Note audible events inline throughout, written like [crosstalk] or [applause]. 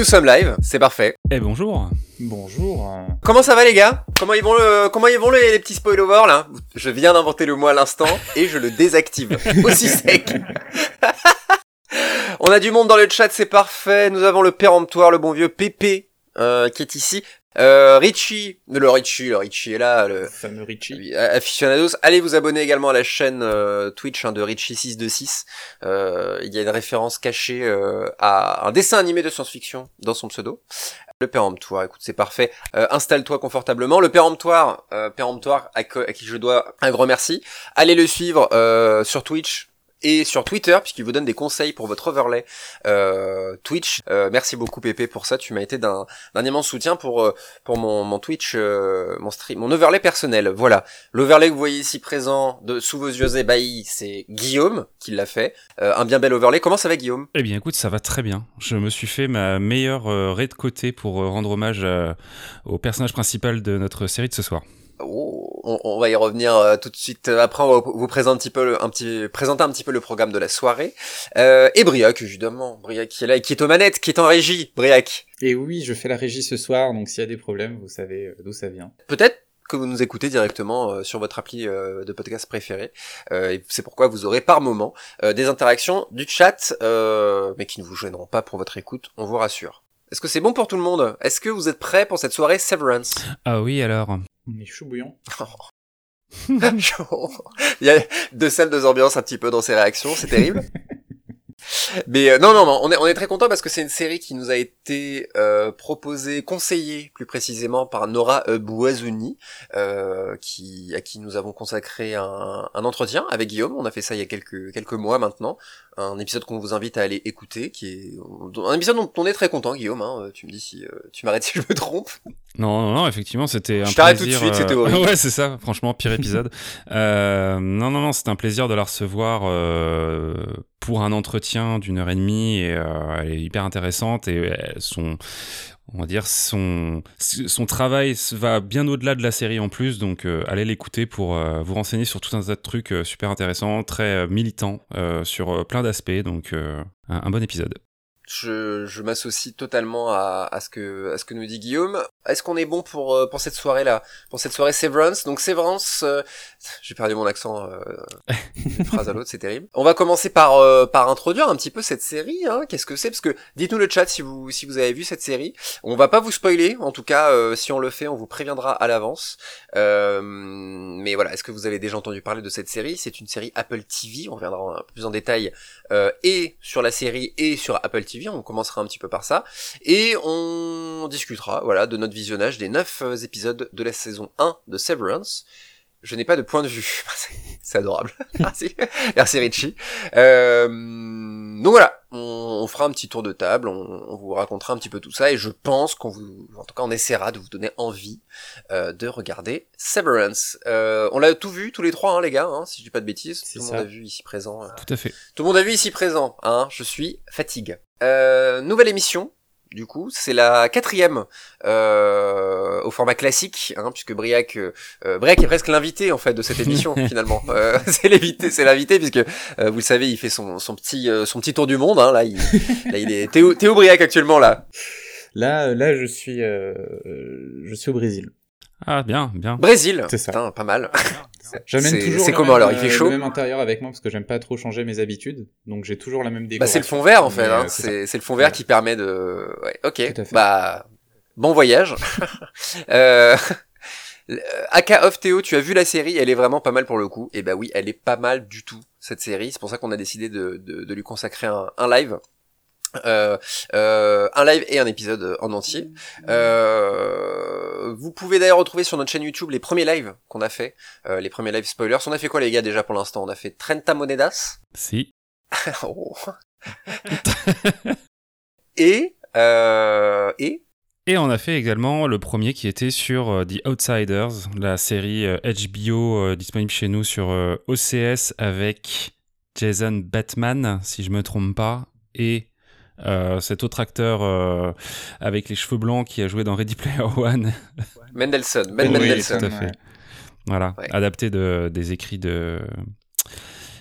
nous sommes live, c'est parfait. Eh bonjour. Bonjour. Comment ça va les gars? Comment ils vont le comment ils vont les, les petits spoilers là? Je viens d'inventer le mot à l'instant et je le désactive [laughs] aussi sec. On a du monde dans le chat, c'est parfait. Nous avons le péremptoire, le bon vieux Pépé euh, qui est ici. Euh, Richie, le Richie, le Richie est là, le fameux Richie. aficionados. Allez vous abonner également à la chaîne euh, Twitch hein, de Richie626. Euh, il y a une référence cachée euh, à un dessin animé de science-fiction dans son pseudo. Le péremptoire, écoute, c'est parfait. Euh, Installe-toi confortablement. Le péremptoire, euh, péremptoire à, à, qui je dois un grand merci. Allez le suivre euh, sur Twitch, et sur Twitter puisqu'il vous donne des conseils pour votre overlay euh, Twitch. Euh, merci beaucoup Pépé pour ça, tu m'as été d'un immense soutien pour euh, pour mon, mon Twitch, euh, mon stream, mon overlay personnel. Voilà, l'overlay que vous voyez ici présent de sous vos yeux ébahis, c'est Guillaume qui l'a fait. Euh, un bien bel overlay. Comment ça va Guillaume? Eh bien écoute, ça va très bien. Je me suis fait ma meilleure euh, raid de côté pour rendre hommage au personnage principal de notre série de ce soir. Oh, on, on, va y revenir euh, tout de suite. Après, on va vous présenter un petit peu, le, un petit, présenter un petit peu le programme de la soirée. Euh, et Briac, évidemment, Briac qui est là, et qui est aux manettes, qui est en régie. Briac. Et oui, je fais la régie ce soir, donc s'il y a des problèmes, vous savez euh, d'où ça vient. Peut-être que vous nous écoutez directement euh, sur votre appli euh, de podcast préféré. Euh, c'est pourquoi vous aurez par moment des interactions du chat, mais qui ne vous gêneront pas pour votre écoute, on vous rassure. Est-ce que c'est bon pour tout le monde? Est-ce que vous êtes prêts pour cette soirée Severance? Ah oui, alors. On est chaud bouillant. [laughs] Il y a deux salles, deux ambiances un petit peu dans ces réactions, c'est terrible. [laughs] Mais euh, non, non, non, on est, on est très content parce que c'est une série qui nous a été euh, proposée, conseillée plus précisément par Nora Bouazouni, euh, qui, à qui nous avons consacré un, un, entretien avec Guillaume. On a fait ça il y a quelques, quelques mois maintenant. Un épisode qu'on vous invite à aller écouter, qui est un épisode dont on est très content, Guillaume. Hein. Tu me dis si tu m'arrêtes si je me trompe. Non, non, non, effectivement, c'était un je t'arrête tout de suite, c'était horrible. [laughs] ouais, c'est ça. Franchement, pire épisode. [laughs] non, non, non, c'était un plaisir de la recevoir pour un entretien d'une heure et demie et euh, elle est hyper intéressante et son on va dire son son travail va bien au-delà de la série en plus donc euh, allez l'écouter pour euh, vous renseigner sur tout un tas de trucs super intéressants très militants sur plein d'aspects donc un, un bon épisode je, je m'associe totalement à, à, ce que à ce que nous dit Guillaume. Est-ce qu'on est bon pour euh, pour cette soirée là, pour cette soirée Severance? Donc Severance, euh, j'ai perdu mon accent euh, [laughs] d'une phrase à l'autre, c'est terrible. On va commencer par euh, par introduire un petit peu cette série. Hein. Qu'est-ce que c'est? Parce que dites-nous le chat si vous si vous avez vu cette série. On va pas vous spoiler, en tout cas si on le fait, on vous préviendra à l'avance. mais voilà, est-ce que vous avez déjà entendu parler de cette série? C'est une série Apple TV. On reviendra un peu plus en détail et sur la série et sur Apple TV on commencera un petit peu par ça, et on discutera voilà de notre visionnage des 9 euh, épisodes de la saison 1 de Severance. Je n'ai pas de point de vue, [laughs] c'est adorable. [laughs] Merci, merci Richie. Euh, donc voilà, on, on, fera un petit tour de table, on, on, vous racontera un petit peu tout ça, et je pense qu'on vous, en tout cas, on essaiera de vous donner envie euh, de regarder Severance. Euh, on l'a tout vu, tous les trois, hein, les gars, hein, si je dis pas de bêtises. Tout le monde a vu ici présent. Euh, tout à fait. Tout le monde a vu ici présent. Hein, je suis fatigue. Euh, nouvelle émission, du coup, c'est la quatrième euh, au format classique, hein, puisque Briac, euh, Briac est presque l'invité en fait de cette émission [laughs] finalement. Euh, [laughs] c'est l'invité, c'est l'invité puisque euh, vous le savez, il fait son, son petit euh, son petit tour du monde. Hein, là, il, là, il est. T'es où Briac actuellement là Là, là, je suis, je suis au Brésil. Ah bien, bien. Brésil. C'est ça. Putain, pas mal. [laughs] J'amène toujours. C'est comment même, alors Il fait chaud. Le même intérieur avec moi parce que j'aime pas trop changer mes habitudes, donc j'ai toujours la même décoration. Bah c'est le fond vert en fait. Hein. euh, c'est c'est le fond vert ouais. qui permet de. Ouais. Ok. Bah bon voyage. [laughs] euh... [laughs] Aka of Théo, tu as vu la série, elle est vraiment pas mal pour le coup. Et bah oui, elle est pas mal du tout cette série. C'est pour ça qu'on a décidé de, de, de, lui consacrer un, un live. Euh, euh, un live et un épisode en entier. Euh, vous pouvez d'ailleurs retrouver sur notre chaîne YouTube les premiers lives qu'on a fait, euh, les premiers lives spoilers. On a fait quoi les gars déjà pour l'instant? On a fait Trenta Monedas. Si. [laughs] oh. et euh, et? Et on a fait également le premier qui était sur The Outsiders, la série HBO euh, disponible chez nous sur euh, OCS avec Jason Batman, si je me trompe pas, et euh, cet autre acteur euh, avec les cheveux blancs qui a joué dans Ready Player One. Mendelssohn, Ben oui, Mendelssohn. Tout à fait. Voilà, ouais. adapté de, des écrits de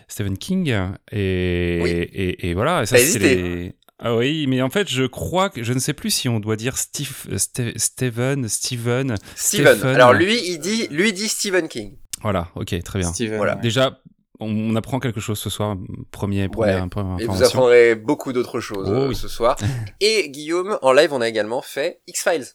Stephen King. Et, oui. et, et, voilà, et ça c'est les... Ah oui, mais en fait, je crois que je ne sais plus si on doit dire Steve, euh, Steven, Steven. Steven. Alors lui, il dit, lui dit Stephen King. Voilà, ok, très bien. Steven, Voilà. Déjà, on, apprend quelque chose ce soir. Premier, première, première Et vous apprendrez beaucoup d'autres choses Oh euh, oui. ce soir. [laughs] Et Guillaume, en live, on a également fait X-Files.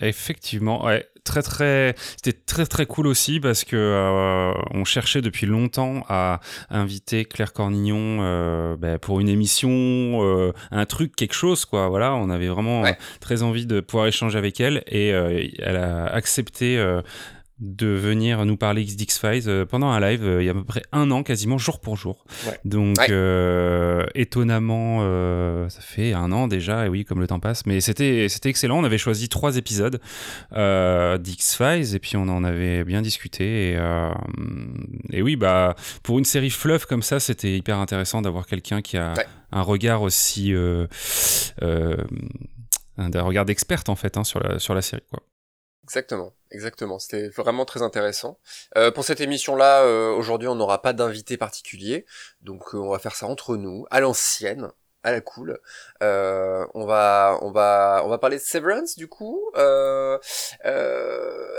Effectivement, ouais, très très, c'était très très cool aussi parce que euh, on cherchait depuis longtemps à inviter Claire Cornillon euh, ben, pour une émission, euh, un truc, quelque chose quoi. Voilà, on avait vraiment Ouais. très envie de pouvoir échanger avec elle et elle a accepté. De venir nous parler d'X-Files euh, pendant un live euh, il y a à peu près un an quasiment jour pour jour Ouais. donc Ouais. euh, étonnamment euh, ça fait un an déjà et oui comme le temps passe mais c'était c'était excellent on avait choisi trois épisodes euh, d'X-Files et puis on en avait bien discuté et, euh, et oui bah pour une série fluff comme ça c'était hyper intéressant d'avoir quelqu'un qui a Ouais. un regard aussi euh, euh, un un regard d'experte en fait hein, sur la sur la série quoi Exactement, exactement. C'était vraiment très intéressant. Euh, pour cette émission-là, euh, aujourd'hui, on n'aura pas d'invité particulier, donc euh, on va faire ça entre nous, à l'ancienne, à la cool. Euh, on va, on va, on va parler de Severance du coup. Euh,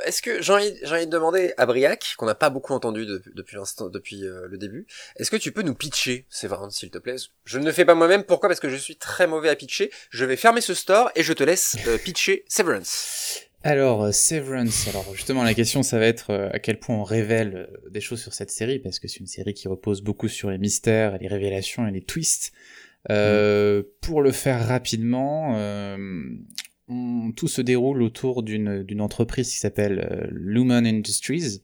Est-ce que j'ai envie, envie de demander à Briac, qu'on n'a pas beaucoup entendu de- depuis l'instant, depuis le début, est-ce que tu peux nous pitcher Severance, s'il te plaît? Je ne le fais pas moi-même. Pourquoi? Parce que je suis très mauvais à pitcher. Je vais fermer ce store et je te laisse pitcher Severance. Alors, euh, Severance, alors justement la question ça va être euh, à quel point on révèle euh, des choses sur cette série, parce que c'est une série qui repose beaucoup sur les mystères, et les révélations et les twists. Euh, Pour le faire rapidement, euh, on- tout se déroule autour d'une d'une entreprise qui s'appelle Lumen Industries,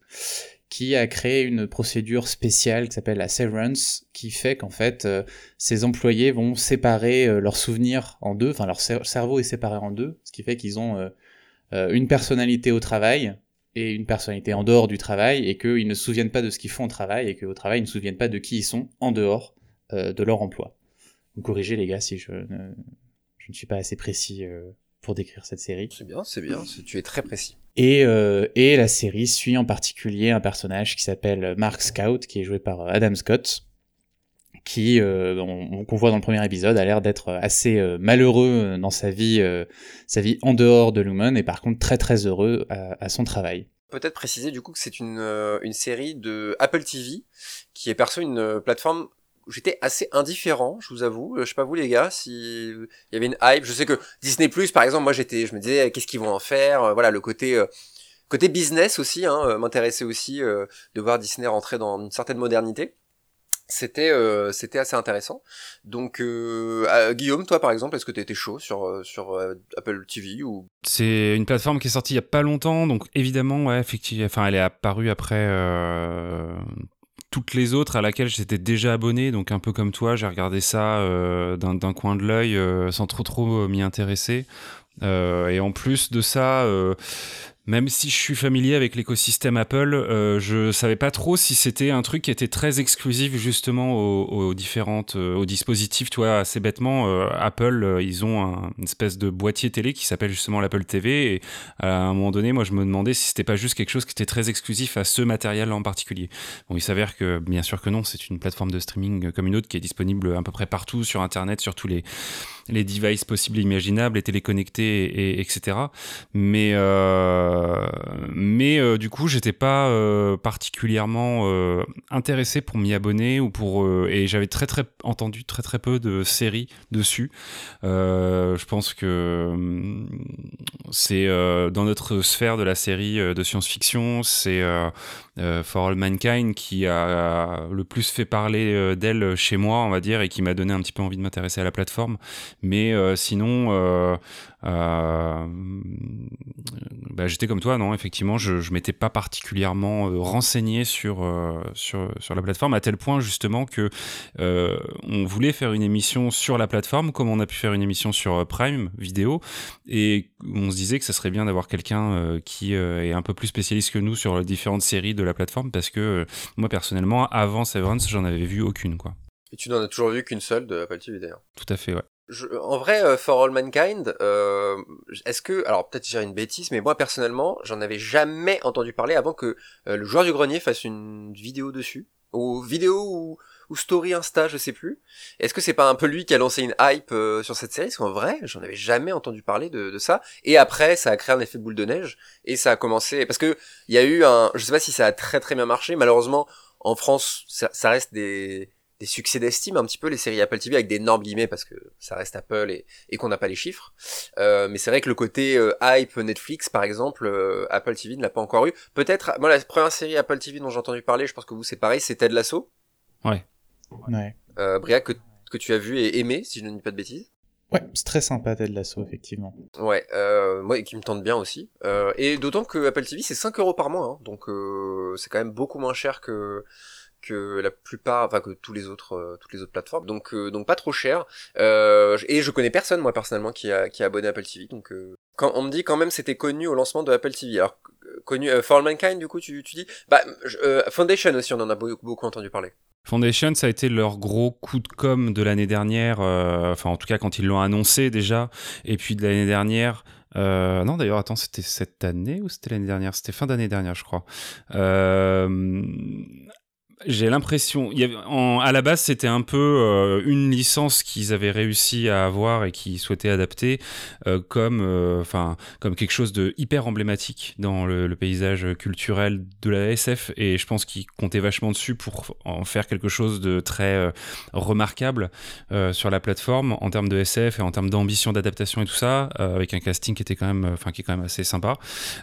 qui a créé une procédure spéciale qui s'appelle la Severance, qui fait qu'en fait, euh, ses employés vont séparer euh, leurs souvenirs en deux, enfin leur cer- cerveau est séparé en deux, ce qui fait qu'ils ont euh, une personnalité au travail et une personnalité en dehors du travail, et qu'ils ne se souviennent pas de ce qu'ils font au travail, et qu'au travail, ils ne se souviennent pas de qui ils sont en dehors euh, de leur emploi. Vous corrigez les gars si je ne, je ne suis pas assez précis euh, pour décrire cette série. C'est bien, c'est bien. Tu es très précis. Et, euh, et la série suit en particulier un personnage qui s'appelle Mark Scout, qui est joué par Adam Scott, qui, euh, on- qu'on voit dans le premier épisode, a l'air d'être assez euh, malheureux dans sa vie, euh, sa vie en dehors de Lumen, et par contre très très heureux à, son travail. Peut-être préciser du coup que c'est une, euh, une série de Apple TV qui est perçue une euh, plateforme où j'étais assez indifférent, je vous avoue. Euh, Je sais pas vous les gars, si il y avait une hype. Je sais que Disney Plus, par exemple, moi j'étais, je me disais qu'est-ce qu'ils vont en faire? Euh, Voilà, le côté euh, côté business aussi, hein, euh, m'intéressait aussi euh, de voir Disney rentrer dans une certaine modernité. C'était euh, c'était assez intéressant. Donc euh, euh, Guillaume, toi par exemple, est-ce que tu étais chaud sur euh, Apple TV ou? C'est une plateforme qui est sortie il y a pas longtemps, donc évidemment, ouais, effectivement, elle est apparue après toutes les autres à laquelle j'étais déjà abonné, donc un peu comme toi, j'ai regardé ça d'un coin de l'œil sans trop trop m'y intéresser. Et en plus de ça, même si je suis familier avec l'écosystème Apple, euh, je savais pas trop si c'était un truc qui était très exclusif justement aux, aux différentes, euh, aux dispositifs. Tu vois, assez bêtement, euh, Apple, euh, ils ont un- une espèce de boîtier télé qui s'appelle justement l'Apple TV. Et à un moment donné, moi, je me demandais si c'était pas juste quelque chose qui était très exclusif à ce matériel en particulier. Bon, il s'avère que, bien sûr que non, c'est une plateforme de streaming comme une autre qui est disponible à peu près partout sur Internet, sur tous les les devices possibles et imaginables, les téléconnectés, et, et- etc. Mais, euh, mais euh, du coup, j'étais pas euh, particulièrement euh, intéressé pour m'y abonner ou pour euh, et j'avais très très entendu très très peu de séries dessus. Je pense que hum, c'est dans notre sphère de la série de science-fiction, c'est For All Mankind qui a le plus fait parler euh, d'elle chez moi, on va dire, et qui m'a donné un petit peu envie de m'intéresser à la plateforme. Mais euh, sinon, euh, euh, bah, j'étais comme toi, non Effectivement, je, je m'étais pas particulièrement euh, renseigné sur, euh, sur sur la plateforme à tel point justement que euh, on voulait faire une émission sur la plateforme, comme on a pu faire une émission sur euh, Prime Vidéo, et on se disait que ça serait bien d'avoir quelqu'un euh, qui euh, est un peu plus spécialiste que nous sur les différentes séries de la plateforme, parce que euh, moi personnellement, avant Severance, j'en avais vu aucune, quoi. et tu n'en as toujours vu qu'une seule de Apple TV d'ailleurs. Tout à fait, ouais. Je, en vrai, euh, For All Mankind, euh, est-ce que, alors peut-être j'ai une bêtise, mais moi personnellement, j'en avais jamais entendu parler avant que euh, le joueur du grenier fasse une vidéo dessus, ou vidéo ou, ou story Insta, je sais plus. Est-ce que c'est pas un peu lui qui a lancé une hype euh, sur cette série? Parce qu'en vrai, j'en avais jamais entendu parler de, de, ça. Et après, ça a créé un effet boule de neige et ça a commencé parce que il y a eu un, je sais pas si ça a très très bien marché. Malheureusement, en France, ça, ça reste des des succès d'estime un petit peu les séries Apple TV avec d'énormes guillemets parce que ça reste Apple et, et qu'on n'a pas les chiffres. Euh, mais c'est vrai que le côté euh, hype Netflix par exemple, euh, Apple TV ne l'a pas encore eu. Peut-être, moi la première série Apple TV dont j'ai entendu parler, je pense que vous c'est pareil, c'est Ted Lasso. Ouais. Ouais. Euh, Bria que, que tu as vu et aimé si je ne dis pas de bêtises? Ouais, c'est très sympa Ted Lasso effectivement. Ouais, euh, moi qui me tente bien aussi. Euh, et d'autant que Apple TV c'est 5 euros par mois, hein, donc euh, c'est quand même beaucoup moins cher que que la plupart, enfin que tous les autres, euh, toutes les autres plateformes. Donc euh, donc pas trop cher. Euh, et je connais personne moi personnellement qui a qui a abonné à Apple TV. Donc quand on me dit quand même c'était connu au lancement de Apple TV. Alors connu For All Mankind du coup tu tu dis? Bah Foundation aussi on en a beaucoup, beaucoup entendu parler. Foundation, ça a été leur gros coup de com de l'année dernière, euh, enfin en tout cas quand ils l'ont annoncé déjà, et puis de l'année dernière. Euh, non d'ailleurs attends c'était cette année ou c'était l'année dernière? C'était fin d'année dernière je crois. Euh, j'ai l'impression, à la base, c'était un peu euh, une licence qu'ils avaient réussi à avoir et qu'ils souhaitaient adapter euh, comme, euh, enfin, comme quelque chose de hyper emblématique dans le, le, paysage culturel de la SF. Et je pense qu'ils comptaient vachement dessus pour en faire quelque chose de très euh, remarquable euh, sur la plateforme en termes de SF et en termes d'ambition d'adaptation et tout ça, avec un casting qui était quand même, enfin, qui est quand même assez sympa.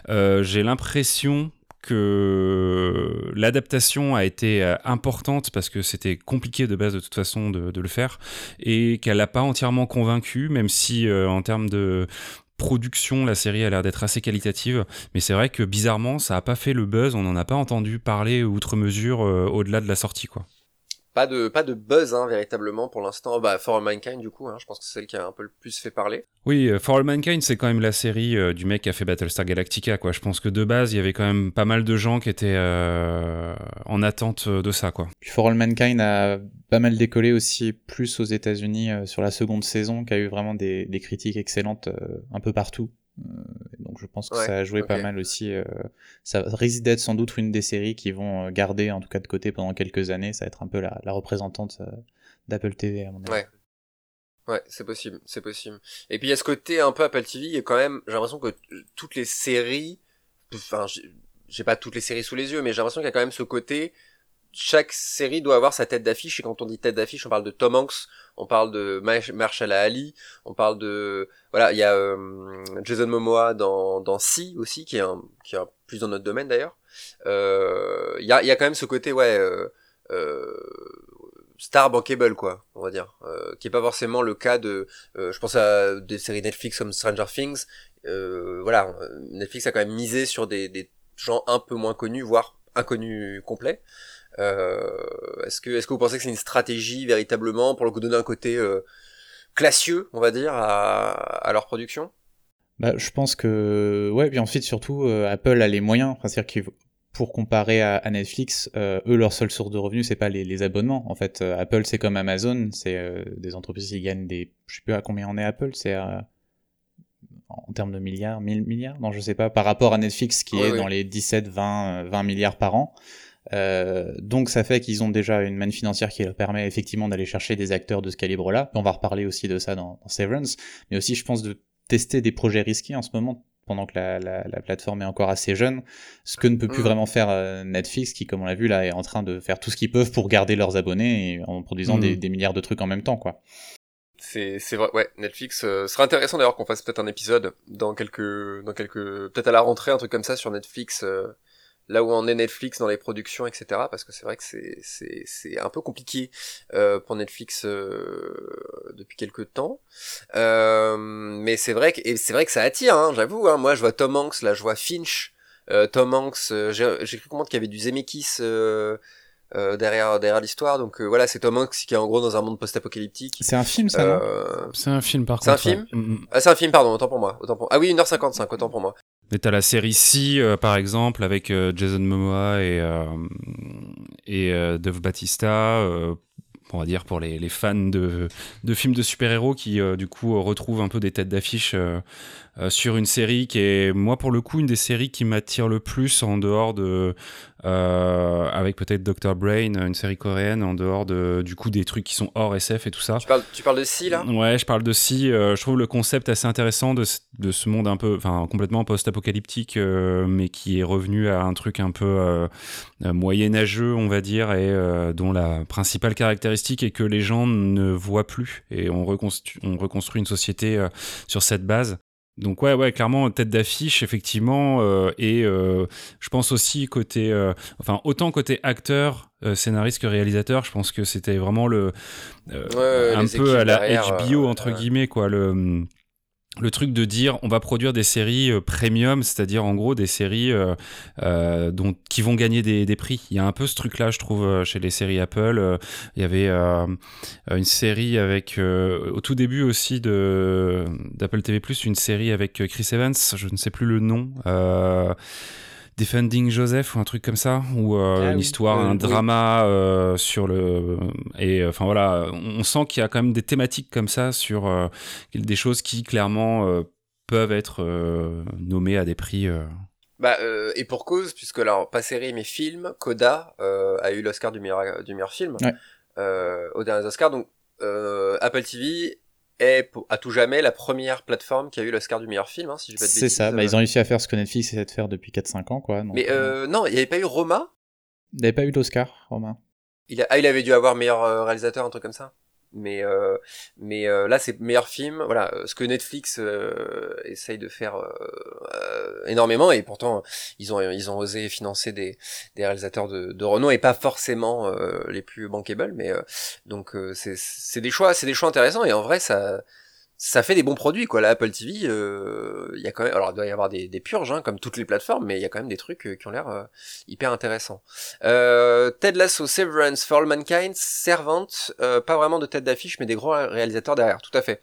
J'ai l'impression que l'adaptation a été euh, importante parce que c'était compliqué de base de toute façon de, le faire et qu'elle n'a pas entièrement convaincu, même si euh, en termes de production, la série a l'air d'être assez qualitative, mais c'est vrai que bizarrement, ça n'a pas fait le buzz, on n'en a pas entendu parler outre mesure euh, au-delà de la sortie, quoi pas de pas de buzz hein, véritablement pour l'instant. Bah For All Mankind du coup hein, je pense que c'est celle qui a un peu le plus fait parler. Oui euh, For All Mankind c'est quand même la série euh, du mec qui a fait Battlestar Galactica quoi. Je pense que de base il y avait quand même pas mal de gens qui étaient euh, en attente de ça quoi. Puis For All Mankind a pas mal décollé aussi plus aux États-Unis euh, sur la seconde saison qui a eu vraiment des, des critiques excellentes euh, un peu partout. euh, donc je pense que ouais, ça a joué okay. pas mal aussi. Euh, ça risque d'être sans doute une des séries qui vont garder en tout cas de côté pendant quelques années. Ça va être un peu la, la représentante euh, d'Apple TV à mon avis. Ouais. Ouais, c'est possible, c'est possible. Et puis il y a ce côté un peu Apple TV, et quand même, j'ai l'impression que toutes les séries, enfin, j'ai pas toutes les séries sous les yeux, mais j'ai l'impression qu'il y a quand même ce côté, chaque série doit avoir sa tête d'affiche, et quand on dit tête d'affiche, on parle de Tom Hanks, on parle de Marshall Ali, on parle de voilà, il y a euh, Jason Momoa dans dans Si aussi qui est un qui est plus dans notre domaine d'ailleurs. Euh, il y a il y a quand même ce côté ouais euh, euh, star bankable quoi, on va dire, euh, qui est pas forcément le cas de je pense à des séries Netflix comme Stranger Things. voilà, Netflix a quand même misé sur des des gens un peu moins connus voire inconnus complets. Euh, est-ce que est-ce que vous pensez que c'est une stratégie véritablement pour le coup donner un côté euh, classieux, on va dire, à, à leur production? Bah, je pense que ouais, puis ensuite surtout euh, Apple a les moyens, c'est-à-dire pour comparer à, à Netflix, euh, eux leur seule source de revenus c'est pas les, les, abonnements. En fait, euh, Apple c'est comme Amazon, c'est euh, des entreprises qui gagnent des, je sais plus à combien on est Apple, c'est en termes de milliards, 1000 milliards, non je sais pas, par rapport à Netflix qui ouais, est dans les 17, 20, 20 milliards par an. Euh, donc ça fait qu'ils ont déjà une manne financière qui leur permet effectivement d'aller chercher des acteurs de ce calibre-là. On va reparler aussi de ça dans, dans, Severance, mais aussi je pense de tester des projets risqués en ce moment pendant que la, la, la plateforme est encore assez jeune, ce que ne peut plus mmh. vraiment faire euh, Netflix qui, comme on l'a vu là, est en train de faire tout ce qu'ils peuvent pour garder leurs abonnés et en produisant mmh. des, des, milliards de trucs en même temps, quoi. C'est c'est vrai, ouais. Netflix, euh, ce serait intéressant d'ailleurs qu'on fasse peut-être un épisode dans quelques dans quelques peut-être à la rentrée un truc comme ça sur Netflix. Euh là où en est Netflix dans les productions, etc. Parce que c'est vrai que c'est c'est c'est un peu compliqué euh, pour Netflix euh, depuis quelques temps. Euh, mais c'est vrai que et c'est vrai que ça attire, hein, j'avoue. Hein. Moi, je vois Tom Hanks, là, je vois Finch. Euh, Tom Hanks, euh, j'ai cru comprendre qu'il y avait du Zemeckis. Euh, derrière derrière l'histoire donc voilà c'est Tom Hanks qui est en gros dans un monde post-apocalyptique c'est un film ça c'est un film par c'est contre un film? ouais. ah, c'est un film pardon autant pour moi autant pour ah oui 1h55 autant pour moi mais t'as la série Si, euh, par exemple, avec euh, Jason Momoa et, euh, et Dove Batista, on va dire pour les, les fans de, de, films de super-héros qui, du coup, retrouvent un peu des têtes d'affiche sur une série qui est, moi pour le coup, une des séries qui m'attire le plus en dehors de, euh, avec peut-être Dr. Brain, une série coréenne, en dehors de, du coup des trucs qui sont hors SF et tout ça. Tu parles, tu parles de Si là? Ouais, je parle de Si. Euh, je trouve le concept assez intéressant de, de ce monde un peu, enfin complètement post-apocalyptique, euh, mais qui est revenu à un truc un peu moyenâgeux, on va dire, et dont la principale caractéristique est que les gens ne voient plus et on reconstruit une société sur cette base. Donc ouais, ouais, clairement tête d'affiche effectivement, euh, et euh, je pense aussi côté, euh, enfin autant côté acteur, scénariste que réalisateur, je pense que c'était vraiment le un peu à la HBO entre guillemets quoi, le le truc de dire on va produire des séries euh, premium, c'est-à-dire en gros des séries euh, euh, qui vont gagner des, des, prix. Il y a un peu ce truc-là, je trouve, chez les séries Apple. il y avait une série avec, au tout début aussi d'Apple TV+, une série avec Chris Evans, je ne sais plus le nom. Defending Joseph ou un truc comme ça ou euh, ah une histoire un drama euh, sur le et euh, enfin voilà on sent qu'il y a quand même des thématiques comme ça sur des choses qui clairement peuvent être nommées à des prix bah et pour cause puisque là pas série mais film Coda a eu l'Oscar du meilleur du meilleur film ouais. aux derniers Oscars donc Apple TV est à tout jamais la première plateforme qui a eu l'Oscar du meilleur film, hein, si je pas C'est ça, bah, ils ont réussi à faire ce que Netflix essaie de faire depuis 4-5 ans, quoi. Mais euh, euh, non, il n'y avait pas eu Roma? Il n'y avait pas eu l'Oscar, Roma. Il Ah, il avait dû avoir meilleur euh, réalisateur, un truc comme ça? Mais euh, mais euh, là c'est meilleur film. Voilà euh, ce que Netflix essaye de faire énormément. Et pourtant ils ont ils ont osé financer des des réalisateurs de, de renom et pas forcément les plus bankable. Mais donc c'est c'est des choix c'est des choix intéressants. Et en vrai ça ça fait des bons produits quoi. La Apple TV euh, il y a quand même alors il doit y avoir des, des purges hein, comme toutes les plateformes mais il y a quand même des trucs euh, qui ont l'air euh, hyper intéressants. Euh, Ted Lasso Severance For All Mankind Servante pas vraiment de tête d'affiche mais des gros réalisateurs derrière tout à fait.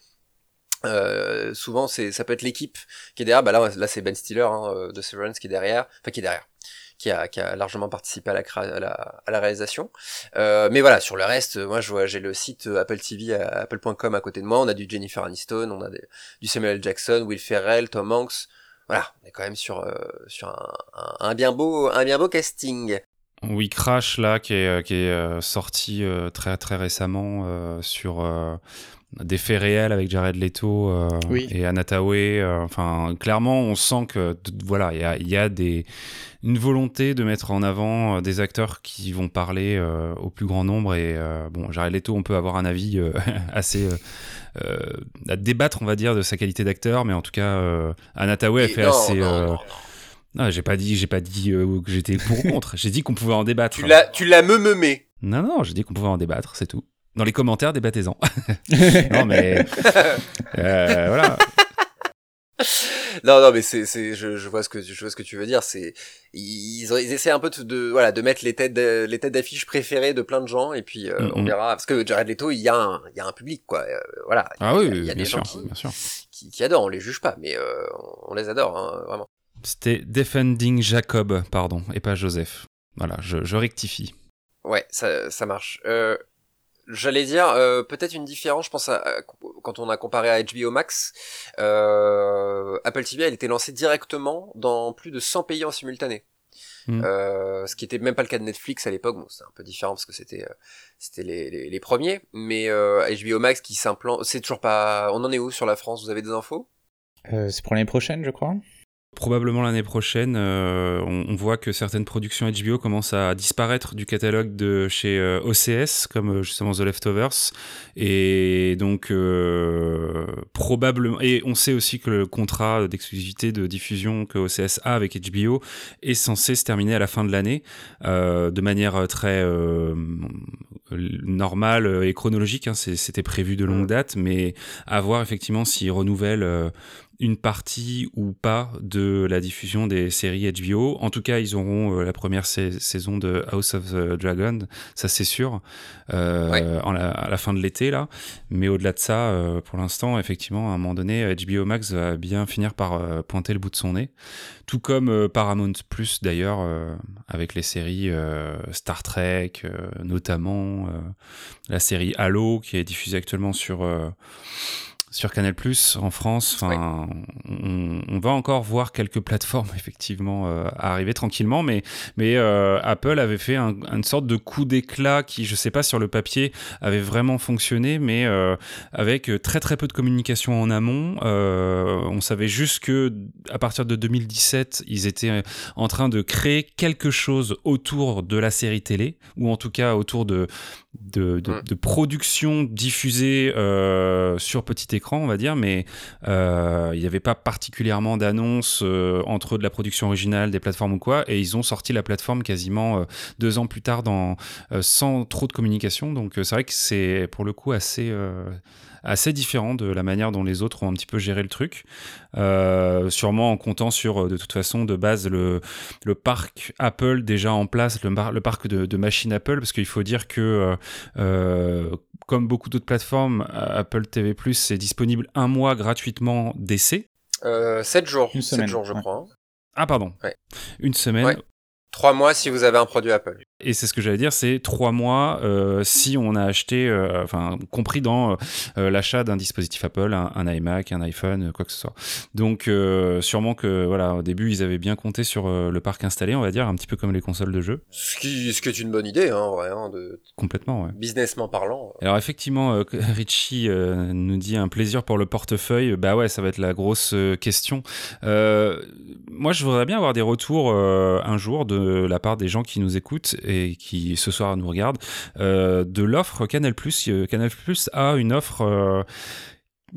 Euh, souvent c'est ça peut être l'équipe qui est derrière. Bah là là c'est Ben Stiller hein, de Severance qui est derrière enfin qui est derrière qui a, largement participé à la, réalisation. Euh, mais voilà, sur le reste, moi je vois, j'ai le site euh, Apple TV, euh, apple.com à côté de moi. On a du Jennifer Aniston, on a du Samuel Jackson, Will Ferrell, Tom Hanks. Voilà, on est quand même sur euh, sur un, un, bien beau un bien beau casting. Oui, Crash là qui est qui est sorti très très récemment sur des faits réels avec Jared Leto et Anna enfin, clairement, on sent que voilà, il y a, y a des une volonté de mettre en avant euh, des acteurs qui vont parler euh, au plus grand nombre. Et euh, bon, Jared Leto, on peut avoir un avis [laughs] assez à débattre, on va dire, de sa qualité d'acteur, mais en tout cas, Anataway a fait assez. Non, j'ai pas dit, j'ai pas dit que j'étais pour ou contre. J'ai dit qu'on pouvait en débattre. Tu l'as, tu l'as me Non, non, j'ai dit qu'on pouvait en débattre, c'est tout. Dans les commentaires, débattez-en. [laughs] [laughs] non, mais voilà. non, non, mais c'est, c'est, je, je, vois ce que, je vois ce que tu veux dire. C'est, ils, ils essaient un peu de, voilà, de mettre les têtes, les têtes d'affiche préférées de plein de gens, et puis euh, on verra. Parce que Jared Leto, il y a un, il y a un public, quoi. Euh, voilà. Ah oui, il y a, des gens qui, qui, adorent. On les juge pas, mais euh, on les adore, hein, vraiment. C'était Defending Jacob, pardon, et pas Joseph. Voilà, je, je rectifie. Ouais, ça, ça marche. Euh, J'allais dire euh, peut-être une différence, je pense à, quand on a comparé à HBO Max, euh, Apple TV elle était lancée directement dans plus de 100 pays en simultané. Hmm. Euh, ce qui était même pas le cas de Netflix à l'époque, bon c'est un peu différent parce que c'était euh, c'était les, les, les, premiers, mais HBO Max qui s'implante, c'est toujours pas, on en est où sur la France? Vous avez des infos? C'est pour l'année prochaine je crois. Probablement l'année prochaine, euh, on, voit que certaines productions HBO commencent à disparaître du catalogue de chez euh, OCS, comme euh, justement The Leftovers. Et donc, probablement. Et on sait aussi que le contrat d'exclusivité de diffusion que OCS a avec HBO est censé se terminer à la fin de l'année, de manière très normale et chronologique. Hein. C'était prévu de longue date, mais à voir effectivement s'ils renouvellent une partie ou pas de la diffusion des séries HBO. En tout cas, ils auront euh, la première saison de House of the Dragon, ça c'est sûr, euh, à la fin de l'été là. Mais au-delà de ça, euh, pour l'instant, effectivement, à un moment donné, HBO Max va bien finir par pointer le bout de son nez. Tout comme Paramount Plus d'ailleurs, avec les séries Star Trek, notamment la série Halo qui est diffusée actuellement sur sur Canal Plus en France. Enfin, on, va encore voir quelques plateformes [laughs] effectivement euh, arriver tranquillement, mais mais euh, Apple avait fait une sorte de coup d'éclat qui, je sais pas sur le papier, avait vraiment fonctionné, mais euh, avec très très peu de communication en amont. on savait juste que à partir de 2017, ils étaient en train de créer quelque chose autour de la série télé, ou en tout cas autour de de, de, de production diffusée sur petit écran, on va dire, mais euh, il n'y avait pas particulièrement d'annonces euh, entre de la production originale, des plateformes ou quoi, et ils ont sorti la plateforme quasiment euh, deux ans plus tard dans, sans trop de communication. Donc c'est vrai que c'est pour le coup assez assez différent de la manière dont les autres ont un petit peu géré le truc. sûrement en comptant sur, de toute façon, de base, le, le parc Apple déjà en place, le, le parc de, de machines Apple, parce qu'il faut dire que comme beaucoup d'autres plateformes, Apple TV+, c'est disponible un mois gratuitement d'essai. Euh, 7 jours, Une semaine, jours je crois. Hein. Ah pardon. Une semaine. Ouais. 3 mois si vous avez un produit Apple. Et c'est ce que j'allais dire, c'est trois mois euh, si on a acheté, euh, enfin compris dans euh, l'achat d'un dispositif Apple, un, iMac, un iPhone, quoi que ce soit. Donc sûrement que voilà, au début ils avaient bien compté sur le parc installé, on va dire, un petit peu comme les consoles de jeu. Ce qui, ce qui est une bonne idée, hein, en vrai, hein, de complètement, ouais. Businessment parlant. Alors effectivement, [laughs] Richie nous dit un plaisir pour le portefeuille. Bah ouais, ça va être la grosse question. moi, je voudrais bien avoir des retours un jour de la part des gens qui nous écoutent et qui ce soir nous regardent, euh, de l'offre Canal+. Euh, Canal+, a une offre euh,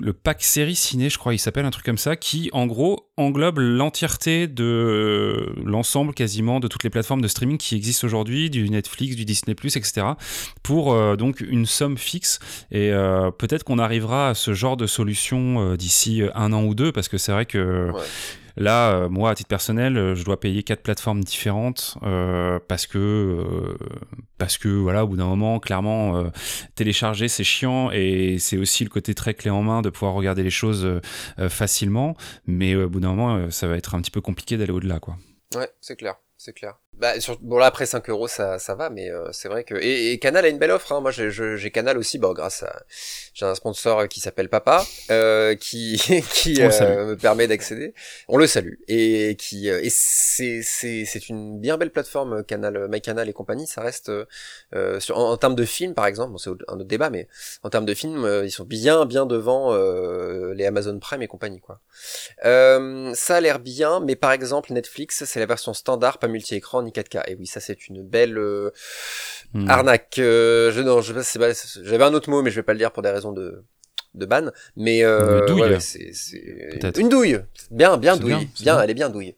le pack série ciné, je crois, il s'appelle un truc comme ça, qui en gros englobe l'entièreté de l'ensemble quasiment de toutes les plateformes de streaming qui existent aujourd'hui, du Netflix, du Disney+, etc. pour donc une somme fixe. Et peut-être qu'on arrivera à ce genre de solution d'ici un an ou deux, parce que c'est vrai que Là, euh, moi, à titre personnel, euh, je dois payer quatre plateformes différentes euh, parce que parce que voilà, au bout d'un moment, clairement, télécharger c'est chiant et c'est aussi le côté très clé en main de pouvoir regarder les choses facilement. Mais au bout d'un moment, ça va être un petit peu compliqué d'aller au-delà, quoi. Ouais, c'est clair, c'est clair. Bah, bon là après 5 euros ça, ça va, mais euh, c'est vrai que et, Canal a une belle offre. Hein. Moi j'ai Canal aussi, bon grâce à j'ai un sponsor qui s'appelle Papa, euh, qui [laughs] qui euh, me permet d'accéder. On le salue et qui et c'est c'est c'est une bien belle plateforme Canal, MyCanal et compagnie. Ça reste sur en, termes de films par exemple, bon, c'est un autre débat, mais en termes de films ils sont bien bien devant les Amazon Prime et compagnie quoi. ça a l'air bien, mais par exemple Netflix c'est la version standard, pas multi-écran ni 4K. Et oui, ça c'est une belle euh, hmm. arnaque. Euh, je non, je j'avais un autre mot, mais je vais pas le dire pour des raisons de de ban. Mais euh, douille. c'est une douille. Bien, bien douille. Bien, elle est bien douille.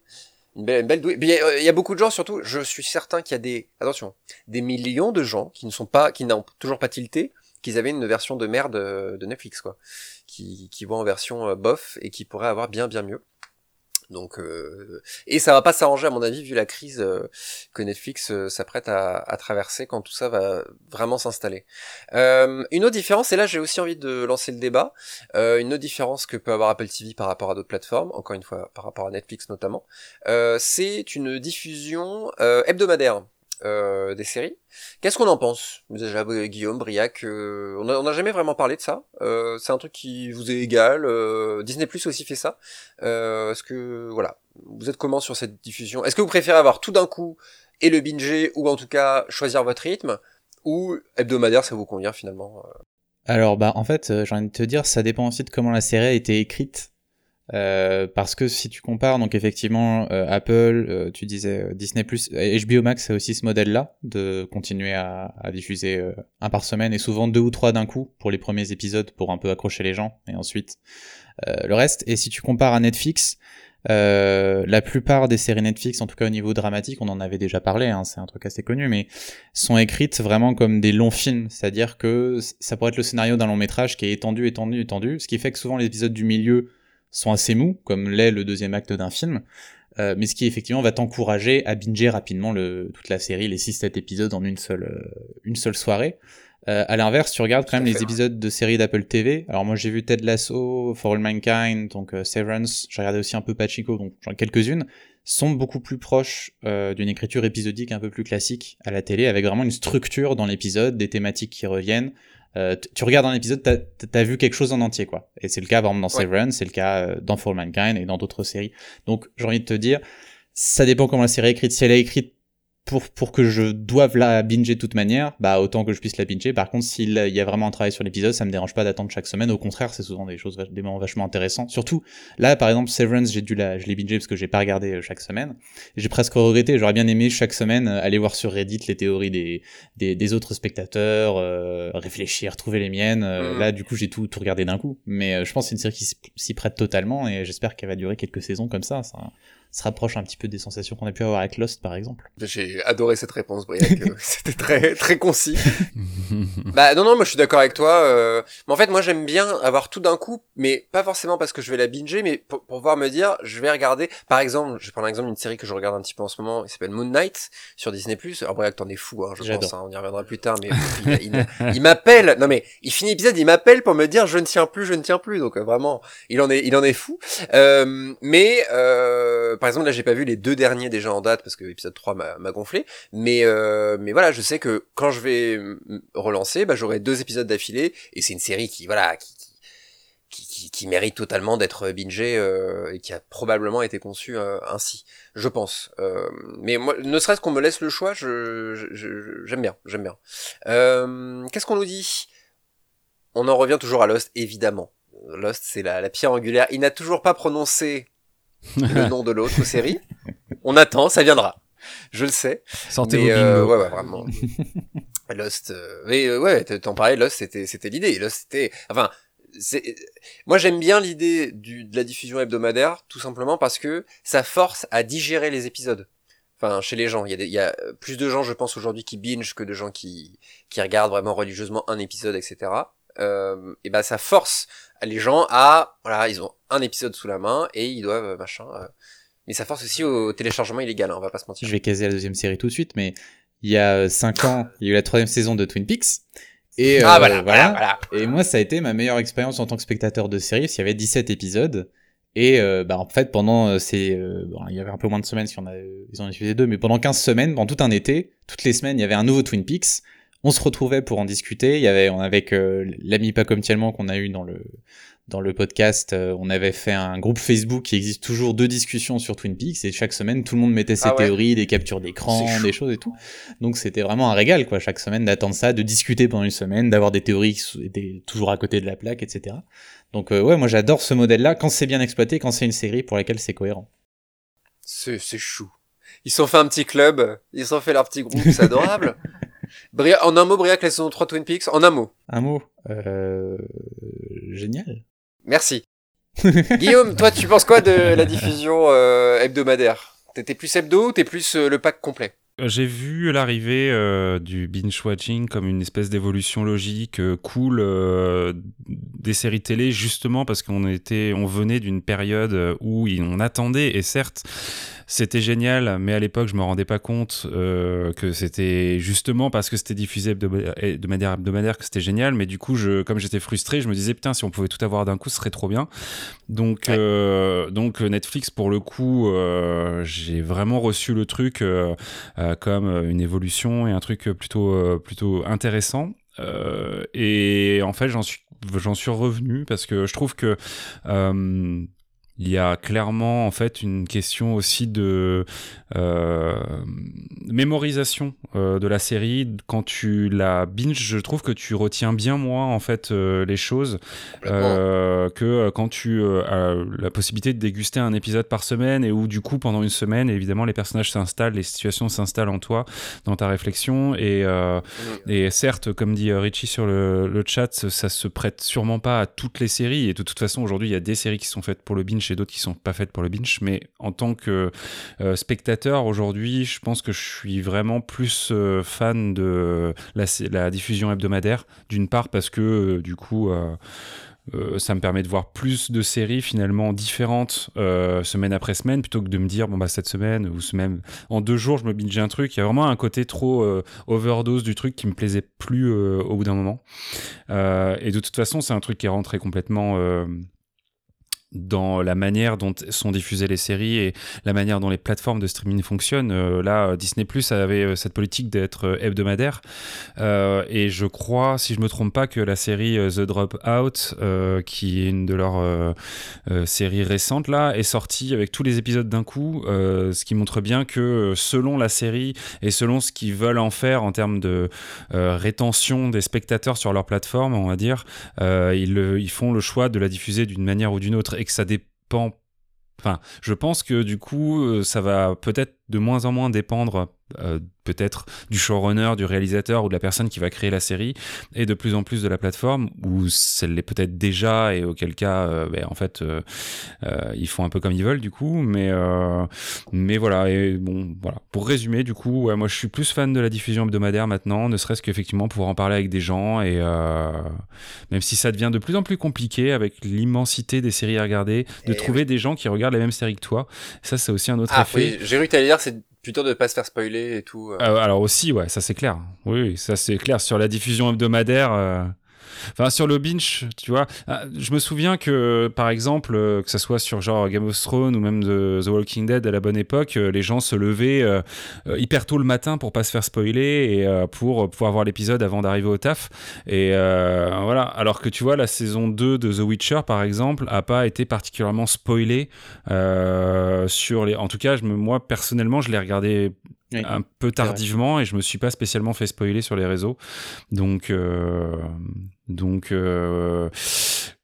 Une belle, belle douille. Il y, a beaucoup de gens, surtout, je suis certain qu'il y a des, attention, des millions de gens qui ne sont pas, qui n'ont toujours pas tilté, qu'ils avaient une version de merde de Netflix, quoi, qui, qui voient en version bof et qui pourraient avoir bien, bien mieux. Donc euh, et ça va pas s'arranger à mon avis vu la crise euh, que Netflix euh, s'apprête à, à, traverser quand tout ça va vraiment s'installer. une autre différence et là j'ai aussi envie de lancer le débat. une autre différence que peut avoir Apple TV par rapport à d'autres plateformes, encore une fois par rapport à Netflix notamment, c'est une diffusion hebdomadaire. Euh, des séries. Qu'est-ce qu'on en pense Déjà, Guillaume, Briac, euh, on n'a jamais vraiment parlé de ça. Euh, c'est un truc qui vous est égal. Disney Plus aussi fait ça. Est-ce que voilà, vous êtes comment sur cette diffusion? Est-ce que vous préférez avoir tout d'un coup et le binger ou en tout cas choisir votre rythme ou hebdomadaire, ça vous convient finalement Alors bah en fait, j'ai envie de te dire, ça dépend aussi de comment la série a été écrite. Euh, parce que si tu compares, donc effectivement, euh, Apple, euh, tu disais Disney+, HBO Max a aussi ce modèle-là, de continuer à, à diffuser un par semaine et souvent deux ou trois d'un coup pour les premiers épisodes pour un peu accrocher les gens et ensuite le reste. Et si tu compares à Netflix, la plupart des séries Netflix, en tout cas au niveau dramatique, on en avait déjà parlé, hein, c'est un truc assez connu, mais sont écrites vraiment comme des longs films, c'est-à-dire que ça pourrait être le scénario d'un long métrage qui est étendu, étendu, étendu, ce qui fait que souvent les épisodes du milieu sont assez mous, comme l'est le deuxième acte d'un film, euh, mais ce qui effectivement va t'encourager à binger rapidement le, toute la série, les 6-7 épisodes en une seule, euh, une seule soirée. Euh, à l'inverse, tu regardes quand même les épisodes de séries d'Apple TV. Alors moi j'ai vu Ted Lasso, For All Mankind, donc euh, Severance, j'ai regardé aussi un peu Pachinko, donc quelques-unes, sont beaucoup plus proches d'une écriture épisodique un peu plus classique à la télé, avec vraiment une structure dans l'épisode, des thématiques qui reviennent, euh, tu regardes un épisode, t'as as vu quelque chose en entier, quoi. Et c'est le cas, par exemple, dans Severance, c'est le cas euh, dans For Mankind et dans d'autres séries. Donc, j'ai envie de te dire, ça dépend comment la série est écrite. Si elle est écrite pour, pour que je doive la binger de toute manière, bah autant que je puisse la binger. Par contre, s'il y a vraiment un travail sur l'épisode, ça me dérange pas d'attendre chaque semaine. Au contraire, c'est souvent des choses, des moments vachement intéressants. Surtout, là, par exemple, Severance, j'ai dû la, je l'ai bingé parce que j'ai pas regardé euh, chaque semaine. J'ai presque regretté. J'aurais bien aimé chaque semaine euh, aller voir sur Reddit les théories des, des, des autres spectateurs, euh, réfléchir, trouver les miennes. Mm. Là, du coup, j'ai tout, tout regardé d'un coup. Mais je pense que c'est une série qui s'y prête totalement et j'espère qu'elle va durer quelques saisons comme ça. ça se rapproche un petit peu des sensations qu'on a pu avoir avec Lost, par exemple. J'ai adoré cette réponse, Briac. [laughs] C'était très très concis. bah non non, moi je suis d'accord avec toi. Euh... Mais en fait, moi j'aime bien avoir tout d'un coup, mais pas forcément parce que je vais la binger, mais pour, pour pouvoir me dire, je vais regarder. Par exemple, je prends l'exemple d'une série que je regarde un petit peu en ce moment, il s'appelle Moon Knight sur Disney+. Alors Briac, t'en es fou, hein, je pense. Hein, on y reviendra plus tard, mais il, il, m'appelle. Non mais il finit l'épisode, il m'appelle pour me dire, je ne tiens plus, je ne tiens plus. Donc euh, vraiment, il en est il en est fou. Euh, mais euh, par exemple là, j'ai pas vu les deux derniers déjà en date parce que l'épisode 3 m'a gonflé. Mais euh, mais voilà, je sais que quand je vais relancer, bah, j'aurai deux épisodes d'affilée et c'est une série qui voilà qui qui, qui, mérite totalement d'être bingée euh, et qui a probablement été conçue euh, ainsi, je pense. Mais moi, ne serait-ce qu'on me laisse le choix, je j'aime bien, j'aime bien. Qu'est-ce qu'on nous dit? On en revient toujours à Lost, évidemment. Lost, c'est la pierre angulaire. Il n'a toujours pas prononcé [laughs] le nom de l'autre série. On attend, ça viendra. Je le sais. Sortez mais, euh, ouais, ouais, vraiment. [laughs] Lost, euh, mais euh, ouais, t'en parlais, Lost, c'était, c'était l'idée. Lost, c'était, enfin, c'est, moi j'aime bien l'idée du, de la diffusion hebdomadaire, tout simplement parce que ça force à digérer les épisodes. Enfin, chez les gens, il y a, il y a plus de gens, je pense aujourd'hui, qui binge que de gens qui, qui regardent vraiment religieusement un épisode, etc. Euh, et ben ça force les gens à, voilà, ils ont un épisode sous la main et ils doivent euh, machin. Euh. mais ça force aussi au téléchargement illégal, hein, on va pas se mentir. Je vais caser la deuxième série tout de suite, mais il y a 5 ans, il y a eu la troisième saison de Twin Peaks. Et, ah, voilà, voilà, voilà, Et moi, ça a été ma meilleure expérience en tant que spectateur de série, parce qu'il y avait 17 épisodes. Et bah, en fait, pendant ces... bon, il y avait un peu moins de semaines si on a, ils en ont diffusé deux, mais pendant 15 semaines, pendant tout un été, toutes les semaines, il y avait un nouveau Twin Peaks. On se retrouvait pour en discuter. Il y avait, on avec l'ami pas comme tellement qu'on a eu dans le dans le podcast, euh, on avait fait un groupe Facebook qui existe toujours de discussions sur Twin Peaks et chaque semaine tout le monde mettait ses ah théories, des captures d'écran, des choses et tout. Donc c'était vraiment un régal quoi chaque semaine d'attendre ça, de discuter pendant une semaine, d'avoir des théories qui étaient toujours à côté de la plaque, etc. Donc euh, ouais, moi j'adore ce modèle-là quand c'est bien exploité, quand c'est une série pour laquelle c'est cohérent. C'est chou. Ils sont fait un petit club, ils sont fait leur petit groupe, c'est adorable. [laughs] Bria en un mot, Briac, la saison 3 Twin Peaks, en un mot. Un mot. Euh... Génial. Merci. [laughs] Guillaume, toi, tu penses quoi de la diffusion euh, hebdomadaire? T'étais plus hebdo ou t'es plus euh, le pack complet? J'ai vu l'arrivée euh, du binge-watching comme une espèce d'évolution logique euh, cool euh, des séries télé, justement parce qu'on était, on venait d'une période où on attendait, et certes, c'était génial, mais à l'époque, je me rendais pas compte euh, que c'était justement parce que c'était diffusé de manière hebdomadaire que c'était génial. Mais du coup, je, comme j'étais frustré, je me disais putain, si on pouvait tout avoir d'un coup, ce serait trop bien. Donc, euh, donc Netflix, pour le coup, euh, j'ai vraiment reçu le truc euh, euh, comme une évolution et un truc plutôt, euh, plutôt intéressant. et en fait, j'en suis j'en suis revenu parce que je trouve que il y a clairement en fait une question aussi de euh, mémorisation euh, de la série. Quand tu la binge je trouve que tu retiens bien moins en fait euh, les choses que quand tu as la possibilité de déguster un épisode par semaine et où du coup pendant une semaine évidemment les personnages s'installent les situations s'installent en toi dans ta réflexion. Et, et certes comme dit Richie sur le, le chat ça se prête sûrement pas à toutes les séries. Et de toute façon aujourd'hui il y a des séries qui sont faites pour le binge chez d'autres qui sont pas faites pour le binge, mais en tant que euh, spectateur aujourd'hui, je pense que je suis vraiment plus euh, fan de la, diffusion hebdomadaire, d'une part parce que euh, du coup ça me permet de voir plus de séries finalement différentes semaine après semaine plutôt que de me dire bon bah cette semaine ou semaine en deux jours je me binge un truc. Il y a vraiment un côté trop overdose du truc qui me plaisait plus au bout d'un moment. Et de toute façon c'est un truc qui est rentré complètement dans la manière dont sont diffusées les séries et la manière dont les plateformes de streaming fonctionnent. Euh, là, Disney Plus avait euh, cette politique d'être euh, hebdomadaire. et je crois, si je me trompe pas, que la série The Drop Out, qui est une de leurs séries récentes, là, est sortie avec tous les épisodes d'un coup, ce qui montre bien que selon la série et selon ce qu'ils veulent en faire en termes de rétention des spectateurs sur leur plateforme, on va dire, ils font le choix de la diffuser d'une manière ou d'une autre que ça dépend. Enfin, je pense que du coup, euh, ça va peut-être de moins en moins dépendre euh, peut-être du showrunner, du réalisateur ou de la personne qui va créer la série, et de plus en plus de la plateforme, où celle l'est peut-être déjà, et auquel cas, euh, ben, en fait, euh, ils font un peu comme ils veulent, du coup, mais, mais voilà, et bon, voilà. Pour résumer, du coup, moi je suis plus fan de la diffusion hebdomadaire maintenant, ne serait-ce qu'effectivement pouvoir en parler avec des gens, et même si ça devient de plus en plus compliqué avec l'immensité des séries à regarder, de trouver des gens qui regardent les mêmes séries que toi, ça c'est aussi un autre ah, effet. j'ai cru que c'est plutôt de pas se faire spoiler et tout. Euh. Euh, alors aussi, ouais, ça c'est clair. Oui, ça c'est clair sur la diffusion hebdomadaire. Enfin, sur le binge, tu vois, ah, je me souviens que, par exemple, euh, que ce soit sur genre Game of Thrones ou même The, Walking Dead à la bonne époque, euh, les gens se levaient euh, hyper tôt le matin pour pas se faire spoiler et pour pouvoir voir l'épisode avant d'arriver au taf. Et voilà. Alors que tu vois, la saison 2 de The Witcher, par exemple, a pas été particulièrement spoilée sur les. En tout cas, moi personnellement, je l'ai regardé un peu tardivement et je me suis pas spécialement fait spoiler sur les réseaux. Donc, euh, donc euh,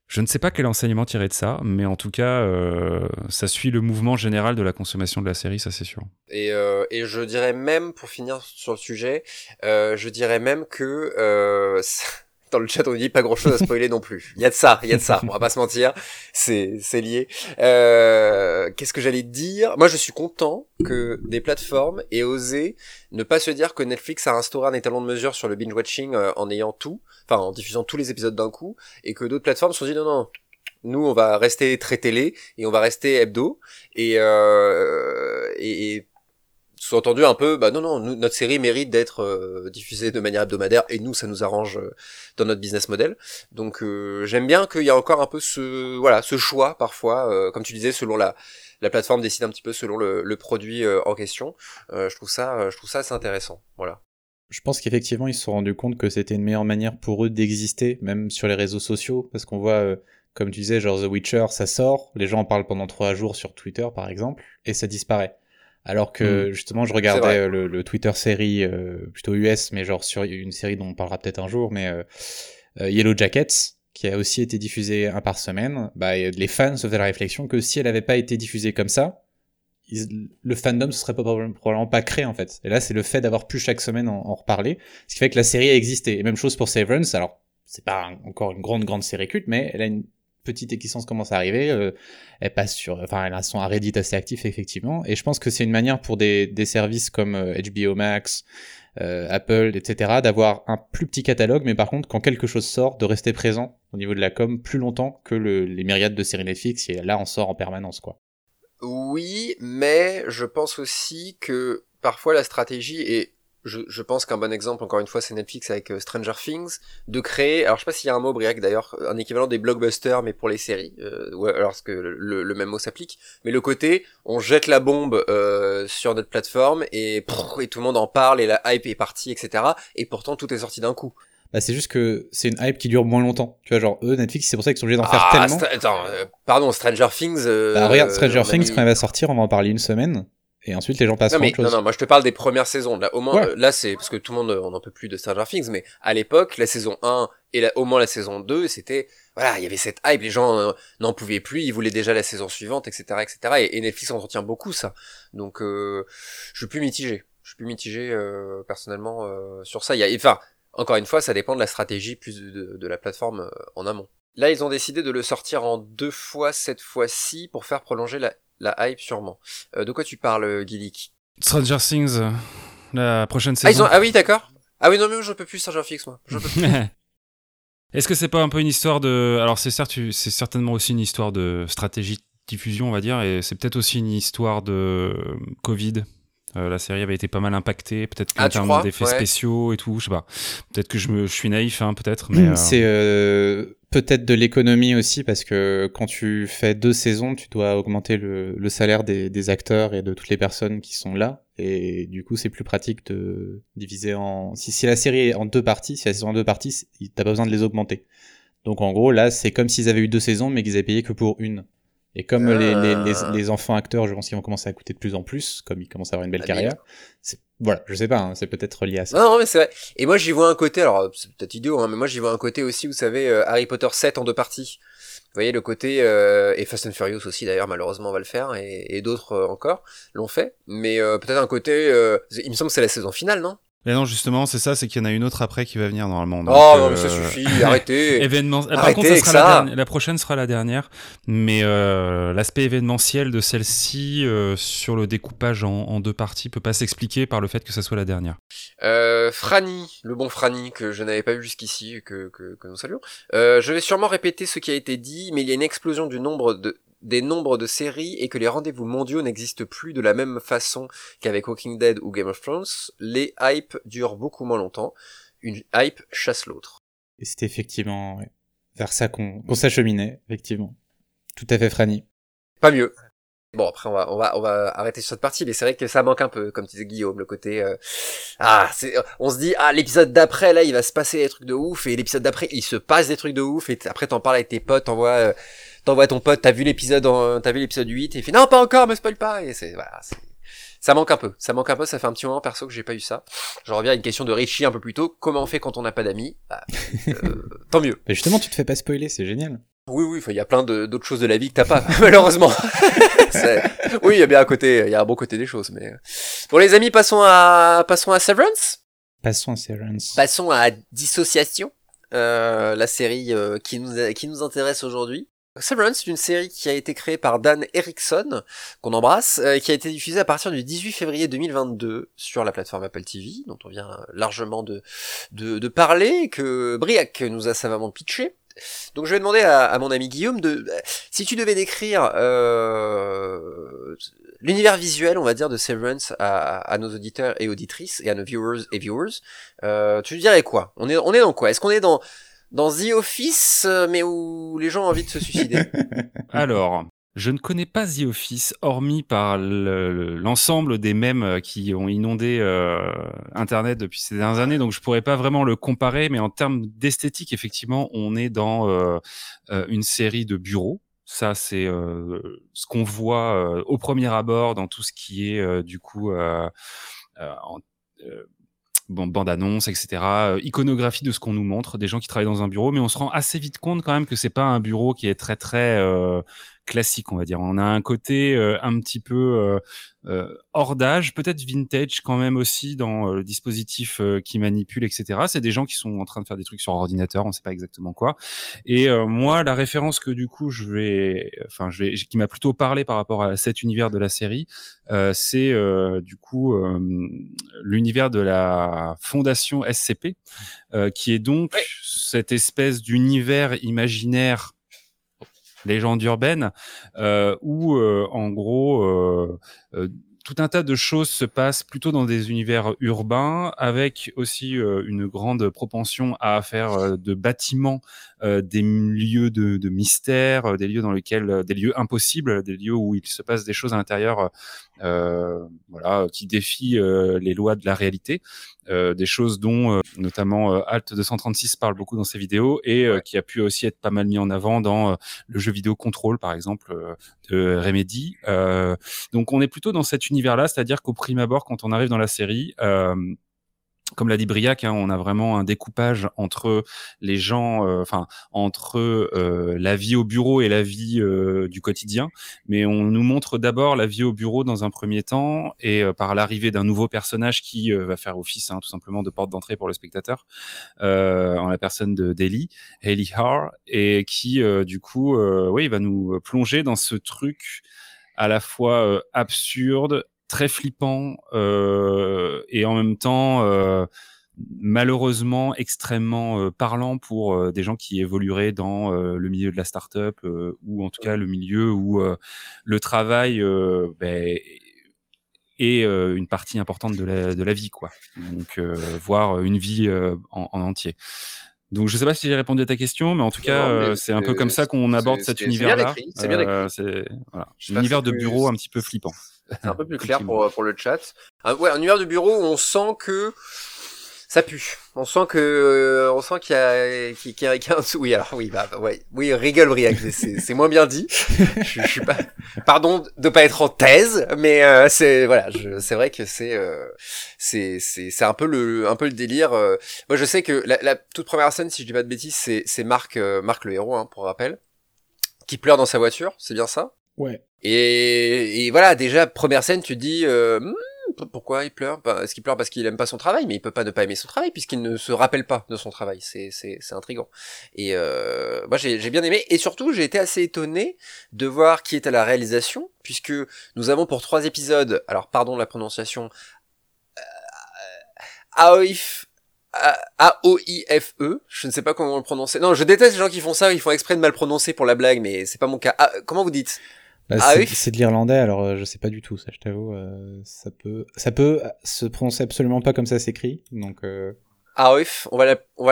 je ne sais pas quel enseignement tirer de ça, mais en tout cas, euh, ça suit le mouvement général de la consommation de la série, ça c'est sûr. Et, et je dirais même, pour finir sur le sujet, je dirais même que [laughs] dans le chat on dit pas grand chose à spoiler non plus. Il y a de ça, il y a de ça. On va pas se mentir, c'est c'est lié. Euh, Qu'est-ce que j'allais dire? Moi je suis content que des plateformes aient osé ne pas se dire que Netflix a instauré un étalon de mesure sur le binge watching euh, en ayant tout, enfin en diffusant tous les épisodes d'un coup, et que d'autres plateformes se sont dit non non. Nous, on va rester très télé et on va rester hebdo et, euh, et, et sous-entendu un peu, bah non, non, notre série mérite d'être euh, diffusée de manière hebdomadaire et nous, ça nous arrange euh, dans notre business model. Donc euh, j'aime bien qu'il y a encore un peu ce, voilà, ce choix parfois, comme tu disais, selon la, la plateforme décide un petit peu selon le, le produit en question. je trouve ça, je trouve ça assez intéressant. Voilà. Je pense qu'effectivement, ils se sont rendus compte que c'était une meilleure manière pour eux d'exister, même sur les réseaux sociaux, parce qu'on voit, comme tu disais, genre The Witcher, ça sort, les gens en parlent pendant trois jours sur Twitter, par exemple, et ça disparaît. Alors que hmm. justement, je regardais euh, le, Twitter série euh, plutôt US, mais genre sur une série dont on parlera peut-être un jour, mais euh, Yellow Jackets, qui a aussi été diffusée un par semaine. Bah, les fans se faisaient la réflexion que si elle n'avait pas été diffusée comme ça, le fandom ne serait probablement pas créé en fait. Et là, c'est le fait d'avoir pu chaque semaine en, en, reparler, ce qui fait que la série a existé. Et même chose pour Severance. Alors, c'est pas encore une grande grande série culte, mais elle a une petite équissence commence à arriver, euh, elle passe sur, enfin, elles sont à Reddit assez actif effectivement, et je pense que c'est une manière pour des, des services comme HBO euh, Max, euh, Apple, etc., d'avoir un plus petit catalogue, mais par contre, quand quelque chose sort, de rester présent au niveau de la com plus longtemps que le, les myriades de séries Netflix, et là, on sort en permanence, quoi. Oui, mais je pense aussi que parfois la stratégie est je, je, pense qu'un bon exemple, encore une fois, c'est Netflix avec euh, Stranger Things, de créer, alors je sais pas s'il y a un mot, Briac, d'ailleurs, un équivalent des blockbusters, mais pour les séries, euh, ou alors que le, le, même mot s'applique, mais le côté, on jette la bombe euh, sur notre plateforme, et, et tout le monde en parle, et la hype est partie, etc., et pourtant tout est sorti d'un coup. Bah, c'est juste que c'est une hype qui dure moins longtemps. Tu vois, genre, eux, Netflix, c'est pour ça qu'ils sont obligés d'en faire ah, tellement. Attends, euh, pardon, Stranger Things. bah, regarde, Stranger Things, quand elle va sortir, on va en parler une semaine et ensuite les gens passent non, mais, Non, non, moi je te parle des premières saisons. Là, au moins, là c'est parce que tout le monde, on n'en peut plus de Stranger Things, mais à l'époque, la saison 1 et au moins la saison 2, c'était, voilà, il y avait cette hype, les gens euh, n'en pouvaient plus, ils voulaient déjà la saison suivante, etc., etc. Et, et Netflix en retient beaucoup ça. Donc, euh, je suis plus mitigé. Je suis plus mitigé euh, personnellement euh, sur ça. Il y a, enfin, encore une fois, ça dépend de la stratégie plus de, de la plateforme euh, en amont. Là, ils ont décidé de le sortir en deux fois cette fois-ci pour faire prolonger la la hype sûrement. Euh, de quoi tu parles, Gillick Stranger Things, euh, la prochaine ah, saison. Ah, oui, d'accord. Ah oui, non, mais je peux plus Stranger Things, moi. [laughs] Est-ce que c'est pas un peu une histoire de... Alors c'est certes, c'est certainement aussi une histoire de stratégie de diffusion, on va dire, et c'est peut-être aussi une histoire de Covid? La série avait été pas mal impactée, peut-être ah, en termes d'effets spéciaux et tout, je sais pas. Peut-être que je, me, je suis naïf, hein, peut-être. Mais c'est peut-être de l'économie aussi parce que quand tu fais deux saisons, tu dois augmenter le, le salaire des, des, acteurs et de toutes les personnes qui sont là. Et du coup, c'est plus pratique de diviser en. Si, si la série est en deux parties, si la saison est en deux parties, t'as pas besoin de les augmenter. Donc en gros, là, c'est comme s'ils avaient eu deux saisons, mais qu'ils avaient payé que pour une. Et comme les, les, les, ah. les, enfants acteurs, je pense qu'ils vont commencer à coûter de plus en plus, comme ils commencent à avoir une belle carrière. Voilà, je sais pas, hein, c'est peut-être lié à ça. Non, non mais c'est vrai. Et moi, j'y vois un côté, alors c'est peut-être idiot, hein, mais moi j'y vois un côté aussi, vous savez, euh, Harry Potter 7 en deux parties. Vous voyez le côté euh, et Fast and Furious aussi d'ailleurs malheureusement on va le faire et, et d'autres euh, encore l'ont fait mais peut-être un côté il me semble que c'est la saison finale non? Mais non, justement, c'est ça, c'est qu'il y en a une autre après qui va venir normalement. Donc, oh, non, mais ça euh, suffit, [laughs] arrêtez. Événement... Par contre, ça sera La, la, prochaine sera la dernière, mais euh, l'aspect événementiel de celle-ci euh, sur le découpage en, en, deux parties peut pas s'expliquer par le fait que ça soit la dernière. Euh, Franny, le bon Franny que je n'avais pas vu jusqu'ici, que, que, que nous saluons. Euh, je vais sûrement répéter ce qui a été dit, mais il y a une explosion du nombre de des nombres de séries et que les rendez-vous mondiaux n'existent plus de la même façon qu'avec Walking Dead ou Game of Thrones, les hypes durent beaucoup moins longtemps. Une hype chasse l'autre. Et c'est effectivement vers ça qu'on s'acheminait, effectivement. Tout à fait, Franny. Pas mieux. Bon après on va on va on va arrêter sur cette partie mais c'est vrai que ça manque un peu comme tu disais Guillaume le côté euh, ah c'est on se dit ah l'épisode d'après là il va se passer des trucs de ouf et l'épisode d'après il se passe des trucs de ouf et après t'en parles avec tes potes t'envoies euh, t'envoies ton pote, t'as vu l'épisode, t'as vu l'épisode 8, et il fait non, pas encore, me spoil pas, et c'est, voilà, ça manque un peu, ça manque un peu, ça fait un petit moment perso que j'ai pas eu ça. Je reviens à une question de Richie un peu plus tôt, comment on fait quand on n'a pas d'amis? Bah, [laughs] euh, Tant mieux. Mais justement, tu te fais pas spoiler, c'est génial. Oui, oui, il y a plein d'autres choses de la vie que t'as pas, [laughs] malheureusement. [laughs] oui, il y a bien un côté, il y a un bon côté des choses, mais bon les amis, passons à passons à Severance. Passons à Severance. Passons à Dissociation, euh, la série euh, qui nous qui nous intéresse aujourd'hui. Severance, c'est une série qui a été créée par Dan Erickson, qu'on embrasse, euh, qui a été diffusée à partir du 18 février 2022 sur la plateforme Apple TV, dont on vient largement de, de, parler, que Briac nous a savamment pitché. Donc je vais demander à, mon ami Guillaume de si tu devais décrire euh, l'univers visuel, on va dire, de Severance à, nos auditeurs et auditrices et à nos viewers et viewers, euh, tu dirais quoi? On est on est dans quoi? Est-ce qu'on est dans dans The Office, euh, mais où les gens ont envie de se suicider. [laughs] Alors, je ne connais pas The Office, hormis par l'ensemble des mèmes euh, qui ont inondé euh, Internet depuis ces dernières années, donc je pourrais pas vraiment le comparer, mais en termes d'esthétique, effectivement, on est dans une série de bureaux. Ça, c'est ce qu'on voit au premier abord dans tout ce qui est du coup bande-annonce, etc., euh, iconographie de ce qu'on nous montre, des gens qui travaillent dans un bureau, mais on se rend assez vite compte quand même que c'est pas un bureau qui est très très euh, classique, on va dire. On a un côté euh, un petit peu euh, euh, hors d'âge, peut-être vintage quand même aussi dans le dispositif qui manipule, etc. C'est des gens qui sont en train de faire des trucs sur ordinateur, on ne sait pas exactement quoi. Et moi, la référence que du coup je vais, enfin, je vais, qui m'a plutôt parlé par rapport à cet univers de la série, c'est du coup l'univers de la fondation SCP, qui est donc cette espèce d'univers imaginaire légende urbaine, euh, où euh, en gros euh, tout un tas de choses se passent plutôt dans des univers urbains, avec aussi euh, une grande propension à faire euh, de bâtiments des lieux de, de, mystère, des lieux dans lesquels, des lieux impossibles, des lieux où il se passe des choses à l'intérieur, voilà, qui défient les lois de la réalité. Euh, des choses dont euh, notamment euh, Alt 236 parle beaucoup dans ses vidéos et qui a pu aussi être pas mal mis en avant dans le jeu vidéo Control par exemple de Remedy. donc on est plutôt dans cet univers-là, c'est-à-dire qu'au prime abord, quand on arrive dans la série, comme l'a dit Briac, hein, on a vraiment un découpage entre les gens, euh, enfin entre euh, la vie au bureau et la vie euh, du quotidien. Mais on nous montre d'abord la vie au bureau dans un premier temps, et par l'arrivée d'un nouveau personnage qui va faire office hein, tout simplement de porte d'entrée pour le spectateur, en la personne de Daly, Haley Har, et qui du coup, oui, va nous plonger dans ce truc à la fois absurde, très flippant euh, et en même temps euh, malheureusement extrêmement euh, parlant pour des gens qui évolueraient dans le milieu de la start-up ou en tout cas le milieu où le travail ben, et une partie importante de la, vie, quoi. Donc, une vie en, entier. Donc je sais pas si j'ai répondu à ta question, mais en tout cas, c'est un peu comme ça qu'on aborde cet univers-là. C'est bien écrit. C'est voilà. univers de bureau un petit peu flippant. C'est un peu plus [laughs] clair pour, pour le chat. Ah, ouais, un univers de bureau où on sent que ça pue. On sent que, euh, on sent qu'il y a, qu'il y a, qu'il y a un Oui, alors oui, bah, ouais, oui, rigole Briac, c'est, c'est moins bien dit. je, je, suis pas, pardon de pas être en thèse, mais euh, c'est voilà, c'est vrai que c'est, euh, c'est, c'est, c'est un peu le, un peu le délire. moi, je sais que la, la, toute première scène, si je dis pas de bêtises, c'est, c'est Marc, Marc le héros, hein, pour rappel, qui pleure dans sa voiture, c'est bien ça? Ouais. Et, et voilà, déjà première scène, tu dis. Hmm, pourquoi il pleure? Bah, Est-ce qu'il pleure parce qu'il aime pas son travail? Mais il peut pas ne pas aimer son travail puisqu'il ne se rappelle pas de son travail. C'est c'est c'est intrigant. Et euh, moi j'ai j'ai bien aimé et surtout j'ai été assez étonné de voir qui est à la réalisation puisque nous avons pour trois épisodes. Alors pardon la prononciation. Euh, Aoif A-O-I-F-E, je ne sais pas comment le prononcer. Non, je déteste les gens qui font ça, ils font exprès de mal prononcer pour la blague, mais c'est pas mon cas. Ah, comment vous dites? Ah c'est de l'irlandais, alors euh, je sais pas du tout, ça je t'avoue. Euh, ça peut, ça peut se prononcer absolument pas comme ça s'écrit, donc. Euh... Aoif, on va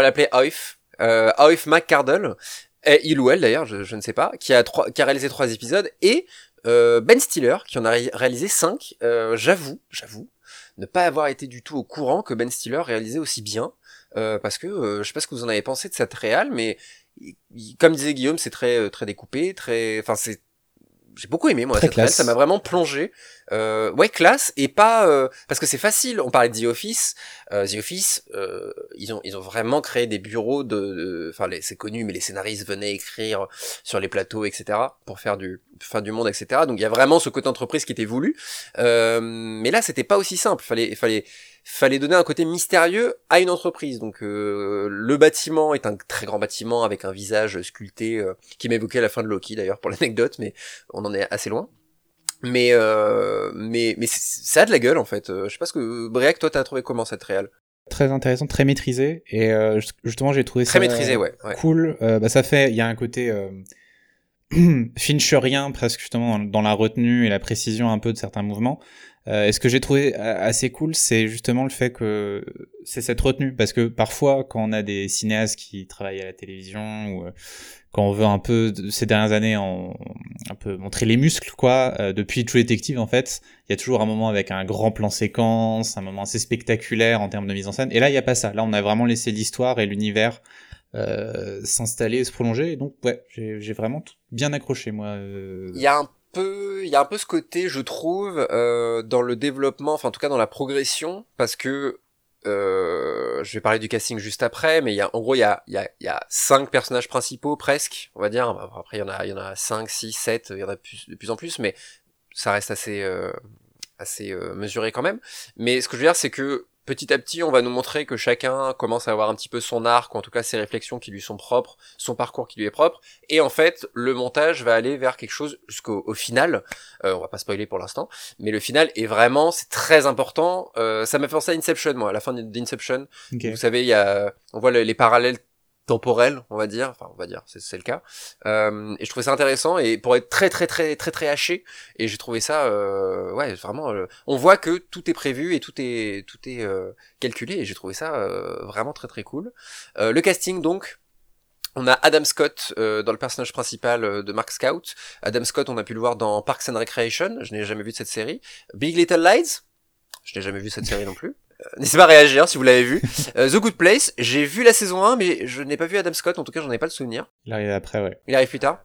l'appeler Aoif, euh, Aoif McCardle, et il ou elle d'ailleurs, je, je, ne sais pas, qui a trois, qui a réalisé trois épisodes, et euh, Ben Stiller qui en a réalisé cinq. Euh, j'avoue, j'avoue, ne pas avoir été du tout au courant que Ben Stiller réalisait aussi bien, parce que je sais pas ce que vous en avez pensé de cette réal, mais comme disait Guillaume, c'est très très découpé, très, enfin c'est j'ai beaucoup aimé moi cette ça m'a vraiment plongé. Euh, ouais classe et pas euh, parce que c'est facile. On parlait de The Office. Euh, The Office euh, ils ont ils ont vraiment créé des bureaux de enfin c'est connu mais les scénaristes venaient écrire sur les plateaux etc pour faire du fin du monde etc donc il y a vraiment ce côté entreprise qui était voulu. Euh, mais là c'était pas aussi simple. Fallait fallait fallait donner un côté mystérieux à une entreprise. Donc euh, le bâtiment est un très grand bâtiment avec un visage sculpté euh, qui m'évoquait la fin de Loki d'ailleurs pour [laughs] l'anecdote, mais on en est assez loin. Mais euh, mais mais ça a de la gueule en fait. Je sais pas ce que Briac, toi t'as trouvé comment cette réal? Très intéressant, très maîtrisé et justement j'ai trouvé très ça maîtrisé, ouais, cool. bah ça fait, il y a un côté [clears throat] fincherien presque justement dans la retenue et la précision un peu de certains mouvements. Euh, et ce que j'ai trouvé assez cool, c'est justement le fait que c'est cette retenue, parce que parfois, quand on a des cinéastes qui travaillent à la télévision ou euh, quand on veut un peu ces dernières années en, un peu montrer les muscles, quoi, euh, depuis True Detective en fait, il y a toujours un moment avec un grand plan séquence, un moment assez spectaculaire en termes de mise en scène. Et là, il y a pas ça. Là, on a vraiment laissé l'histoire et l'univers euh, s'installer se prolonger. Et donc, ouais, j'ai vraiment bien accroché moi. Il y a un peu, il y a un peu ce côté, je trouve, euh, dans le développement, enfin en tout cas dans la progression, parce que euh, je vais parler du casting juste après, mais il y a, en gros, il y a, il y a, il y a cinq personnages principaux presque, on va dire. Après, il y en a, il y en a cinq, six, sept, il y en a plus, de plus en plus, mais ça reste assez, euh, assez euh, mesuré quand même. Mais ce que je veux dire, c'est que petit à petit, on va nous montrer que chacun commence à avoir un petit peu son arc, ou en tout cas ses réflexions qui lui sont propres, son parcours qui lui est propre, et en fait, le montage va aller vers quelque chose jusqu'au final, euh, on va pas spoiler pour l'instant, mais le final est vraiment, c'est très important, euh, ça m'a fait penser à Inception, moi, à la fin d'Inception, vous savez, il y a, on voit les parallèles temporel, on va dire, enfin on va dire, c'est le cas. Euh, et je trouvais ça intéressant et pour être très très très très très haché, et j'ai trouvé ça, euh, ouais, vraiment, euh, on voit que tout est prévu et tout est tout est euh, calculé et j'ai trouvé ça euh, vraiment très très cool. le casting donc. On a Adam Scott dans le personnage principal de Mark Scout. Adam Scott, on a pu le voir dans Parks and Recreation. Je n'ai jamais vu de cette série. Big Little Lies. Je n'ai jamais vu cette série non plus. N'hésitez pas à réagir si vous l'avez vu. Euh, The Good Place, j'ai vu la saison 1, mais je n'ai pas vu Adam Scott, en tout cas j'en ai pas le souvenir. Il arrive après, ouais. Il arrive plus tard.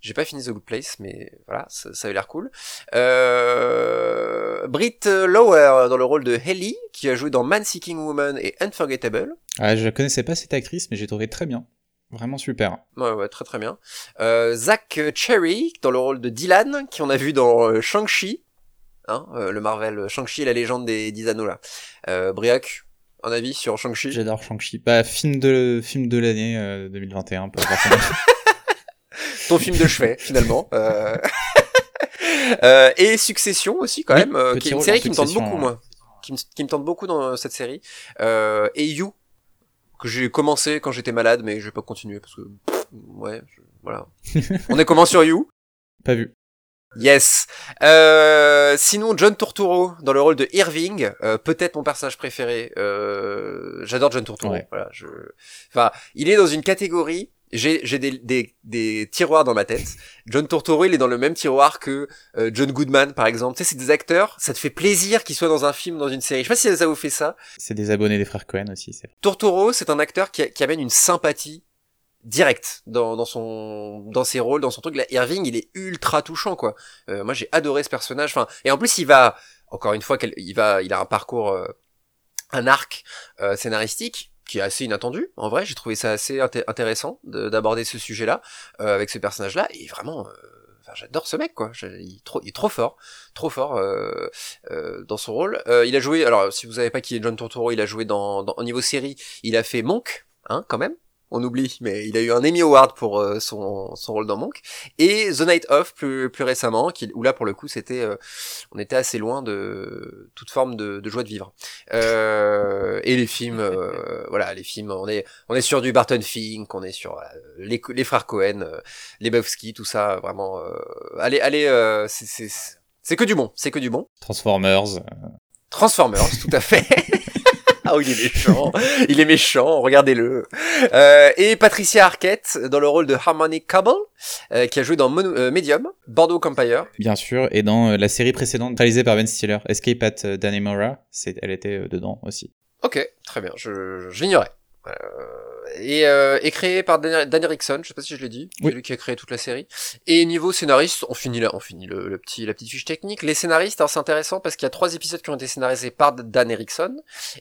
J'ai pas fini The Good Place, mais voilà, ça, ça avait l'air cool. Euh... Britt Lower dans le rôle de Helly, qui a joué dans Man Seeking Woman et Unforgettable. Ah, je connaissais pas cette actrice, mais j'ai trouvé très bien. Vraiment super. Ouais, ouais, très très bien. Euh, Zach Cherry dans le rôle de Dylan, qui on a vu dans euh, Shang-Chi, hein, euh, le Marvel Shang-Chi la légende des 10 anneaux là. Euh, Briac, un avis sur Shang-Chi? J'adore Shang-Chi. Bah, film de, film de l'année euh, 2021, [laughs] Ton film de chevet, finalement. Euh... [laughs] euh, et Succession aussi, quand même, euh, qui est une série qui me tente beaucoup, moi. Qui me, qui me tente beaucoup dans cette série. Euh, et You, que j'ai commencé quand j'étais malade, mais je vais pas continuer parce que, ouais, je, voilà. [laughs] On est comment sur You? Pas vu. Yes. Euh, sinon, John Turturro dans le rôle de Irving, euh, peut-être mon personnage préféré. Euh, J'adore John Turturro. Ouais. Voilà, je... Enfin, il est dans une catégorie. J'ai j'ai des, des, des tiroirs dans ma tête. John Turturro, il est dans le même tiroir que euh, John Goodman, par exemple. Tu sais, c'est des acteurs. Ça te fait plaisir qu'ils soient dans un film, dans une série. Je sais pas si ça vous fait ça. C'est des abonnés des frères Cohen aussi. Turturro, c'est un acteur qui, qui amène une sympathie directe dans, dans son dans ses rôles dans son truc là Irving il est ultra touchant quoi Euh, moi j'ai adoré ce personnage enfin et en plus il va encore une fois il va il a un parcours euh, un arc euh, scénaristique qui est assez inattendu en vrai j'ai trouvé ça assez inté- intéressant de- d'aborder ce sujet là avec ce personnage là et vraiment euh, j'adore ce mec quoi. Il, est trop, est trop fort, trop fort euh, euh, dans son rôle. Euh, il a joué. Alors, si vous savez pas qui est John Turturro, il a joué dans, dans au niveau série. Il a fait Monk, hein, quand même. On oublie, mais il a eu un Emmy Award pour euh, son, son rôle dans Monk. Et The Night Of plus, plus récemment, qui, où là pour le coup c'était, euh, on était assez loin de toute forme de, de joie de vivre. Euh, et les films, euh, voilà, les films, on est, on est sur du Barton Fink, on est sur les, les frères Cohen, les Bowski, tout ça, vraiment. allez, allez, c'est, que du bon, c'est que du bon. Transformers. Transformers, tout à fait. [laughs] Ah oui, il est méchant, [laughs] il est méchant, regardez-le. Euh, et Patricia Arquette dans le rôle de Harmony Cobble, euh, qui a joué dans euh, Medium, Bordeaux Empire. Bien sûr, et dans euh, la série précédente réalisée par Ben Stiller, Escape at euh, Dannemora, elle était dedans aussi. Ok, très bien, je, je l'ignorais. Euh, et, euh, et créé par Dan, Dan Erickson, je sais pas si je l'ai dit, Oui. c'est lui qui a créé toute la série. Et niveau scénariste, on finit là, on finit le, le petit, la petite fiche technique. Les scénaristes, alors c'est intéressant parce qu'il y a trois épisodes qui ont été scénarisés par Dan Erickson,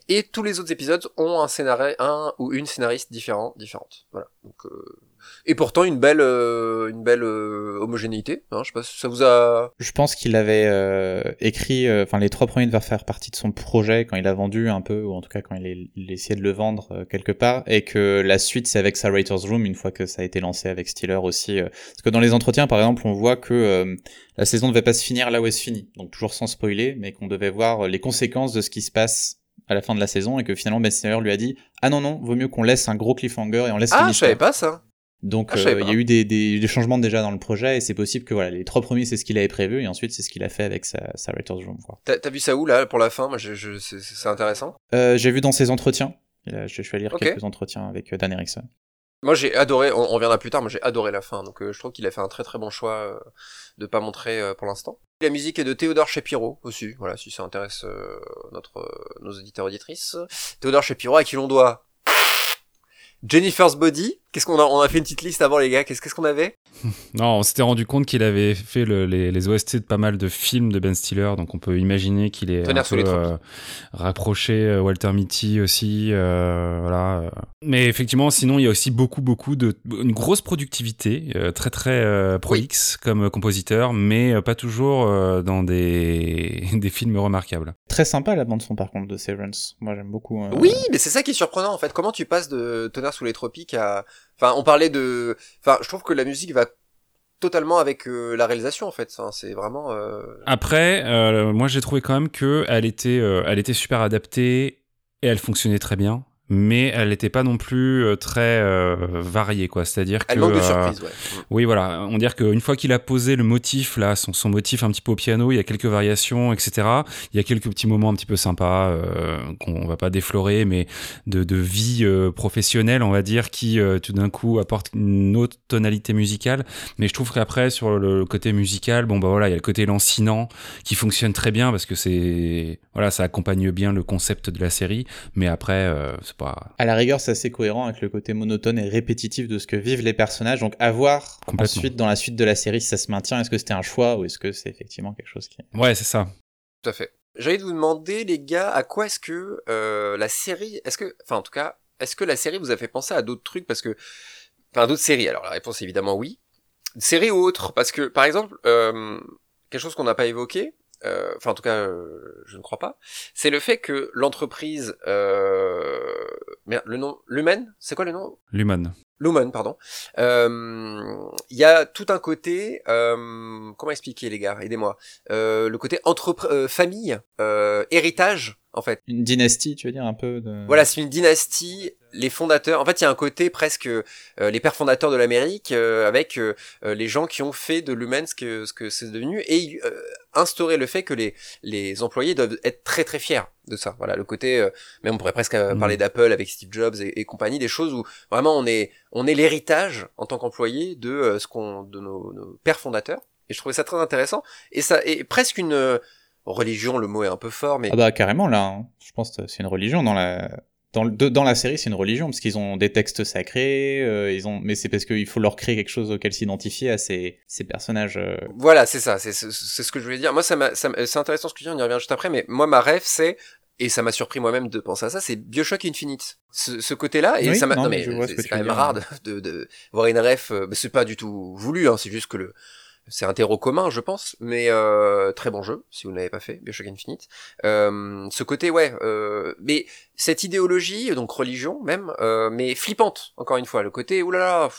et tous les autres épisodes ont un scénariste, un ou une scénariste différent, différente. Voilà. Donc, euh, et pourtant une belle, euh, une belle euh, homogénéité. Hein, je sais pas si ça vous a. Je pense qu'il avait euh, écrit, enfin les trois premiers devaient faire partie de son projet quand il a vendu un peu, ou en tout cas quand il, est- il essayait de le vendre quelque part, et que la suite c'est avec sa writer's room une fois que ça a été lancé avec Stiller aussi. parce que dans les entretiens par exemple on voit que la saison ne devait pas se finir là où elle se finit, donc toujours sans spoiler, mais qu'on devait voir les conséquences de ce qui se passe à la fin de la saison et que finalement Ben Stiller lui a dit ah non non vaut mieux qu'on laisse un gros cliffhanger et on laisse Ah, je savais pas ça. Donc Ah, euh, il y a eu des, des, des changements déjà dans le projet et c'est possible que voilà les trois premiers c'est ce qu'il avait prévu et ensuite c'est ce qu'il a fait avec sa, sa writer's room. T'as vu ça où là pour la fin? Moi, je, je, c'est- intéressant. Euh, j'ai vu dans ses entretiens, je suis allé lire quelques entretiens avec euh, Dan Erickson. Moi j'ai adoré, on, on reviendra plus tard, mais j'ai adoré la fin, donc euh, je trouve qu'il a fait un très très bon choix de pas montrer pour l'instant. La musique est de Théodore Shapiro aussi, voilà, si ça intéresse notre, nos auditeurs auditrices. Théodore Shapiro à qui l'on doit Jennifer's Body. Qu'est-ce qu'on a On a fait une petite liste avant les gars. Qu'est-ce qu'est-ce qu'on avait? [laughs] Non, on s'était rendu compte qu'il avait fait le- les, les OST de pas mal de films de Ben Stiller, donc on peut imaginer qu'il est un peu euh, rapproché euh, Walter Mitty aussi, euh, voilà. Mais effectivement, sinon il y a aussi beaucoup, beaucoup de une grosse productivité, euh, très très euh, prolixe comme euh, compositeur, mais euh, pas toujours euh, dans des [laughs] des films remarquables. Très sympa la bande son par contre de Severance. Moi j'aime beaucoup. euh, Oui, mais c'est ça qui est surprenant en fait. Comment tu passes de Tonnerre sous les tropiques à, enfin, on parlait de, enfin, je trouve que la musique va totalement avec euh, la réalisation en fait. Enfin, c'est vraiment. euh, Après, euh, moi j'ai trouvé quand même que elle était, euh, elle était super adaptée et elle fonctionnait très bien, mais elle n'était pas non plus euh, très euh, variée, quoi. C'est-à-dire que Elle manque de euh, surprise, ouais. Oui, voilà, on dirait qu'une fois qu'il a posé le motif là, son, son motif un petit peu au piano, il y a quelques variations, etc. Il y a quelques petits moments un petit peu sympas euh, qu'on va pas déflorer, mais de, de vie euh, professionnelle, on va dire, qui euh, tout d'un coup apporte une autre tonalité musicale. Mais je trouve qu'après sur le côté musical, bon bah voilà, il y a le côté lancinant qui fonctionne très bien parce que c'est voilà, ça accompagne bien le concept de la série. Mais après, euh, c'est pas À la rigueur, c'est assez cohérent avec le côté monotone et répétitif de ce que vivent les personnages. Donc, à voir ensuite dans la suite de la série si ça se maintient. Est-ce que c'était un choix ou est-ce que c'est effectivement quelque chose qui. ouais, c'est ça. Tout à fait. J'allais vous demander, les gars, à quoi est-ce que euh, la série, est-ce que, enfin en tout cas, est-ce que la série vous a fait penser à d'autres trucs? Parce que, enfin d'autres séries. Alors la réponse est évidemment oui. Série ou autre, parce que par exemple, euh, quelque chose qu'on n'a pas évoqué, enfin en tout cas, euh, je ne crois pas, c'est le fait que l'entreprise, euh, merde, le nom, Lumen, c'est quoi le nom? Lumen. Lumen, pardon. Euh, Il y a tout un côté, euh, comment expliquer les gars, aidez-moi, euh, le côté entrepre euh, famille, euh, héritage en fait. Une dynastie, tu veux dire, un peu de. Voilà, c'est une dynastie les fondateurs. En fait, il y a un côté presque les pères fondateurs de l'Amérique avec les gens qui ont fait de l'humain ce que ce que c'est devenu et instaurer le fait que les les employés doivent être très très fiers de ça. Voilà, le côté, euh, même on pourrait presque euh, parler mm. d'Apple avec Steve Jobs et, compagnie, des choses où vraiment on est on est l'héritage en tant qu'employé de euh, ce qu'on de nos, nos, pères fondateurs. Et je trouvais ça très intéressant. Et ça est presque une religion, le mot est un peu fort, mais ah bah carrément là. Hein. Je pense que c'est une religion dans la dans, dans la série, c'est une religion parce qu'ils ont des textes sacrés, euh, ils ont, mais c'est parce qu'il faut leur créer quelque chose auquel s'identifier à ces, ces personnages. Euh. Voilà, c'est ça, c'est ce que je voulais dire. Moi, ça, c'est intéressant ce que tu dis, on y revient juste après, mais moi, ma rêve, c'est et ça m'a surpris moi-même de penser à ça, c'est Bioshock Infinite. Ce, ce côté-là, et ça m'a, non, mais, c'est quand même rare de, de, voir une ref, euh, c'est pas du tout voulu, hein, c'est juste que le, c'est un terreau commun, je pense, mais euh, très bon jeu, si vous ne l'avez pas fait, Bioshock Infinite. Euh, ce côté, ouais, euh, mais cette idéologie, donc religion même, euh, mais flippante, encore une fois, le côté, oulala,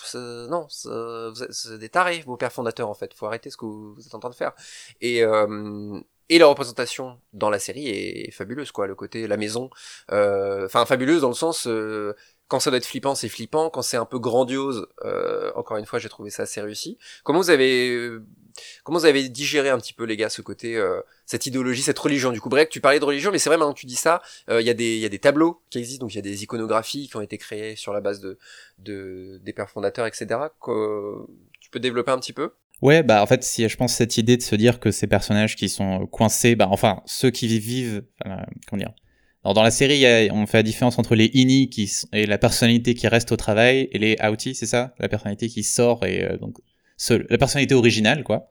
non, c'est des tarés, vos pères fondateurs, en fait, faut arrêter ce que vous êtes en train de faire. Et... Euh, et la représentation dans la série est fabuleuse quoi le côté la maison enfin fabuleuse dans le sens quand ça doit être flippant, c'est flippant. Quand c'est un peu grandiose, euh, encore une fois, j'ai trouvé ça assez réussi. Comment vous avez euh, comment vous avez digéré un petit peu les gars ce côté, euh, cette idéologie, cette religion? Du coup, Break, tu parlais de religion, mais c'est vrai maintenant que tu dis ça, il y a des il y a des tableaux qui existent, donc il y a des iconographies qui ont été créées sur la base de, de des pères fondateurs, etc. Que, tu peux développer un petit peu? Ouais, bah en fait, si je pense cette idée de se dire que ces personnages qui sont coincés, bah enfin ceux qui vivent, comment dire, alors dans la série, on fait la différence entre les ini qui et la personnalité qui reste au travail et les outie, c'est ça, la personnalité qui sort et euh, donc la personnalité originale quoi.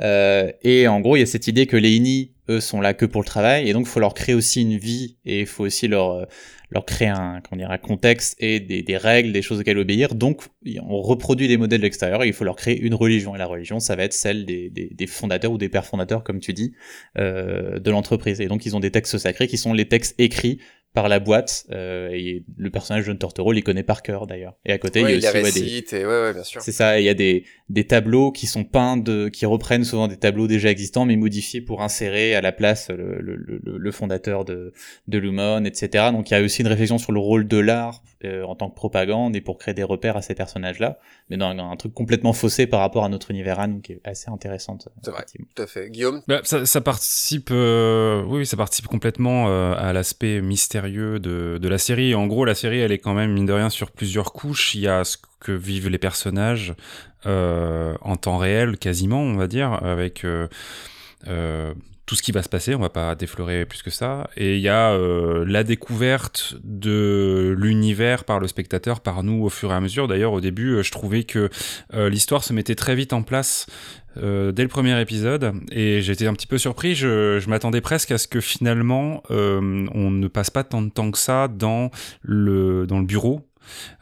Euh, et en gros, il y a cette idée que les ini, eux, sont là que pour le travail, et donc faut leur créer aussi une vie, et il faut aussi leur euh, leur créer un, un contexte et des, des, règles, des choses auxquelles obéir. Donc, on reproduit des modèles de l'extérieur et il faut leur créer une religion. Et la religion, ça va être celle des, des, des fondateurs ou des pères fondateurs, comme tu dis, euh, de l'entreprise. Et donc, ils ont des textes sacrés qui sont les textes écrits par la boîte euh, et le personnage de Tortoro les connaît par cœur d'ailleurs. Et à côté il y a aussi ouais, des... ouais, ouais, bien sûr. C'est ça il y a des des tableaux qui sont peints de qui reprennent souvent des tableaux déjà existants mais modifiés pour insérer à la place le, le, le, le fondateur de de Lumon etc donc il y a aussi une réflexion sur le rôle de l'art euh, en tant que propagande et pour créer des repères à ces personnages là mais dans un, truc complètement faussé par rapport à notre univers donc qui est assez intéressante c'est vrai tout à fait Guillaume? Bah, ça, ça participe euh, oui ça participe complètement à l'aspect mystérieux de, de, la série. En gros, la série, elle est quand même, mine de rien, sur plusieurs couches. Il y a ce que vivent les personnages euh, en temps réel, quasiment, on va dire, avec euh, euh, tout ce qui va se passer. On va pas déflorer plus que ça. Et il y a la découverte l'univers par le spectateur, par nous, au fur et à mesure. D'ailleurs, au début, je trouvais que l'histoire se mettait très vite en place euh, dès le premier épisode et j'étais un petit peu surpris. Je, m'attendais presque à ce que finalement euh, on ne passe pas tant de temps que ça dans le dans le bureau.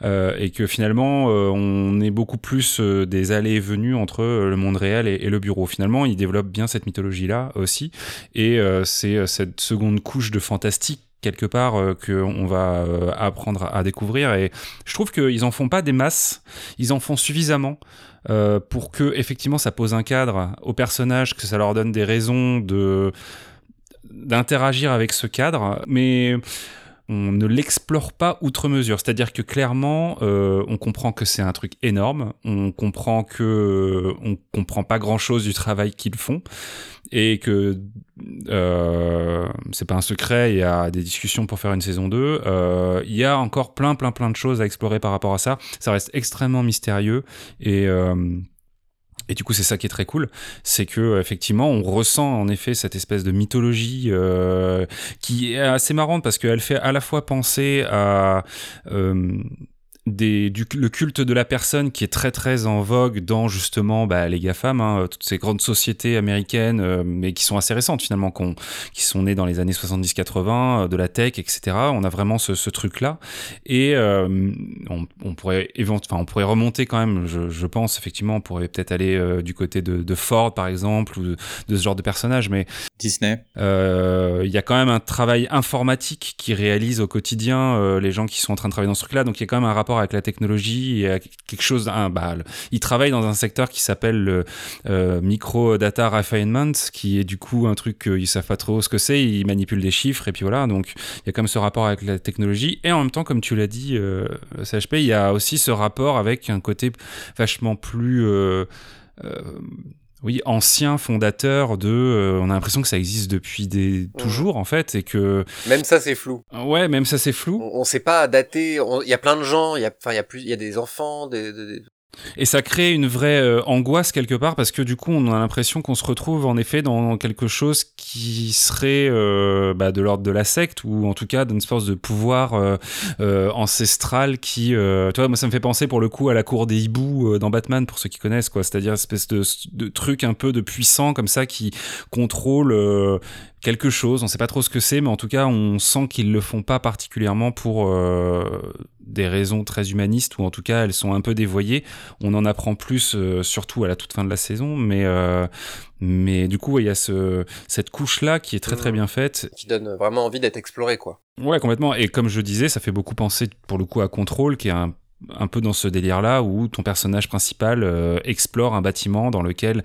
Euh, et que finalement euh, on est beaucoup plus euh, des allées et venues entre le monde réel et, et, le bureau. Finalement, il développe bien cette mythologie là aussi, et c'est cette seconde couche de fantastique quelque part euh, qu'on va euh, apprendre à découvrir. Et je trouve qu'ils en font pas des masses. Ils en font suffisamment euh, pour que effectivement ça pose un cadre aux personnages que ça leur donne des raisons de d'interagir avec ce cadre. Mais on ne l'explore pas outre mesure. C'est-à-dire que clairement, euh, on comprend que c'est un truc énorme, on comprend que on comprend pas grand-chose du travail qu'ils font et que euh, c'est pas un secret. Il y a des discussions pour faire une saison 2. Euh, il y a encore plein, plein, plein de choses à explorer par rapport à ça. Ça reste extrêmement mystérieux et euh, et du coup, c'est ça qui est très cool, c'est que effectivement, on ressent en effet cette espèce de mythologie euh, qui est assez marrante parce qu'elle fait à la fois penser à euh, des, du, le culte de la personne qui est très très en vogue dans justement bah, les GAFAM, hein, toutes ces grandes sociétés américaines, euh, mais qui sont assez récentes finalement, qui sont nées dans les années 70-80, euh, de la tech, etc. On a vraiment ce, ce truc-là. Et euh, on, on, pourrait enfin, on pourrait remonter quand même, je, je pense, effectivement, on pourrait peut-être aller euh, du côté de, de, Ford, par exemple, ou de, de, ce genre de personnage, mais... Disney. Il y a quand même un travail informatique qui réalise au quotidien les gens qui sont en train de travailler dans ce truc-là, donc il y a quand même un rapport avec la technologie et quelque chose. Un, bah, il travaille dans un secteur qui s'appelle le euh, micro data refinement, qui est du coup un truc qu'ils savent pas trop ce que c'est. Ils manipulent des chiffres et puis voilà. Donc il y a comme ce rapport avec la technologie et en même temps, comme tu l'as dit, euh, CHP, il y a aussi ce rapport avec un côté vachement plus euh, euh, oui, ancien fondateur de. Euh, on a l'impression que ça existe depuis des toujours en fait et que. Même ça c'est flou. Ouais, même ça c'est flou. On, ne sait pas dater. Il y a plein de gens. Il y a, enfin, il y a plus, il y a des enfants, des, et ça crée une vraie euh, angoisse quelque part parce que du coup on a l'impression qu'on se retrouve en effet dans quelque chose qui serait euh, bah, de l'ordre de la secte ou en tout cas d'une espèce de pouvoir euh, ancestral qui, tu vois, moi ça me fait penser pour le coup à la cour des hiboux dans Batman pour ceux qui connaissent quoi, c'est-à-dire espèce de, truc un peu de puissant comme ça qui contrôle quelque chose, on sait pas trop ce que c'est, mais en tout cas, on sent qu'ils le font pas particulièrement pour euh, des raisons très humanistes, ou en tout cas, elles sont un peu dévoyées. On en apprend plus, euh, surtout à la toute fin de la saison, mais euh, mais du coup, il y a ce, cette couche-là qui est très très mmh. bien faite. Qui donne vraiment envie d'être explorée, quoi. Ouais, complètement. Et comme je disais, ça fait beaucoup penser, pour le coup, à Control, qui est un un peu dans ce délire-là où ton personnage principal euh, explore un bâtiment dans lequel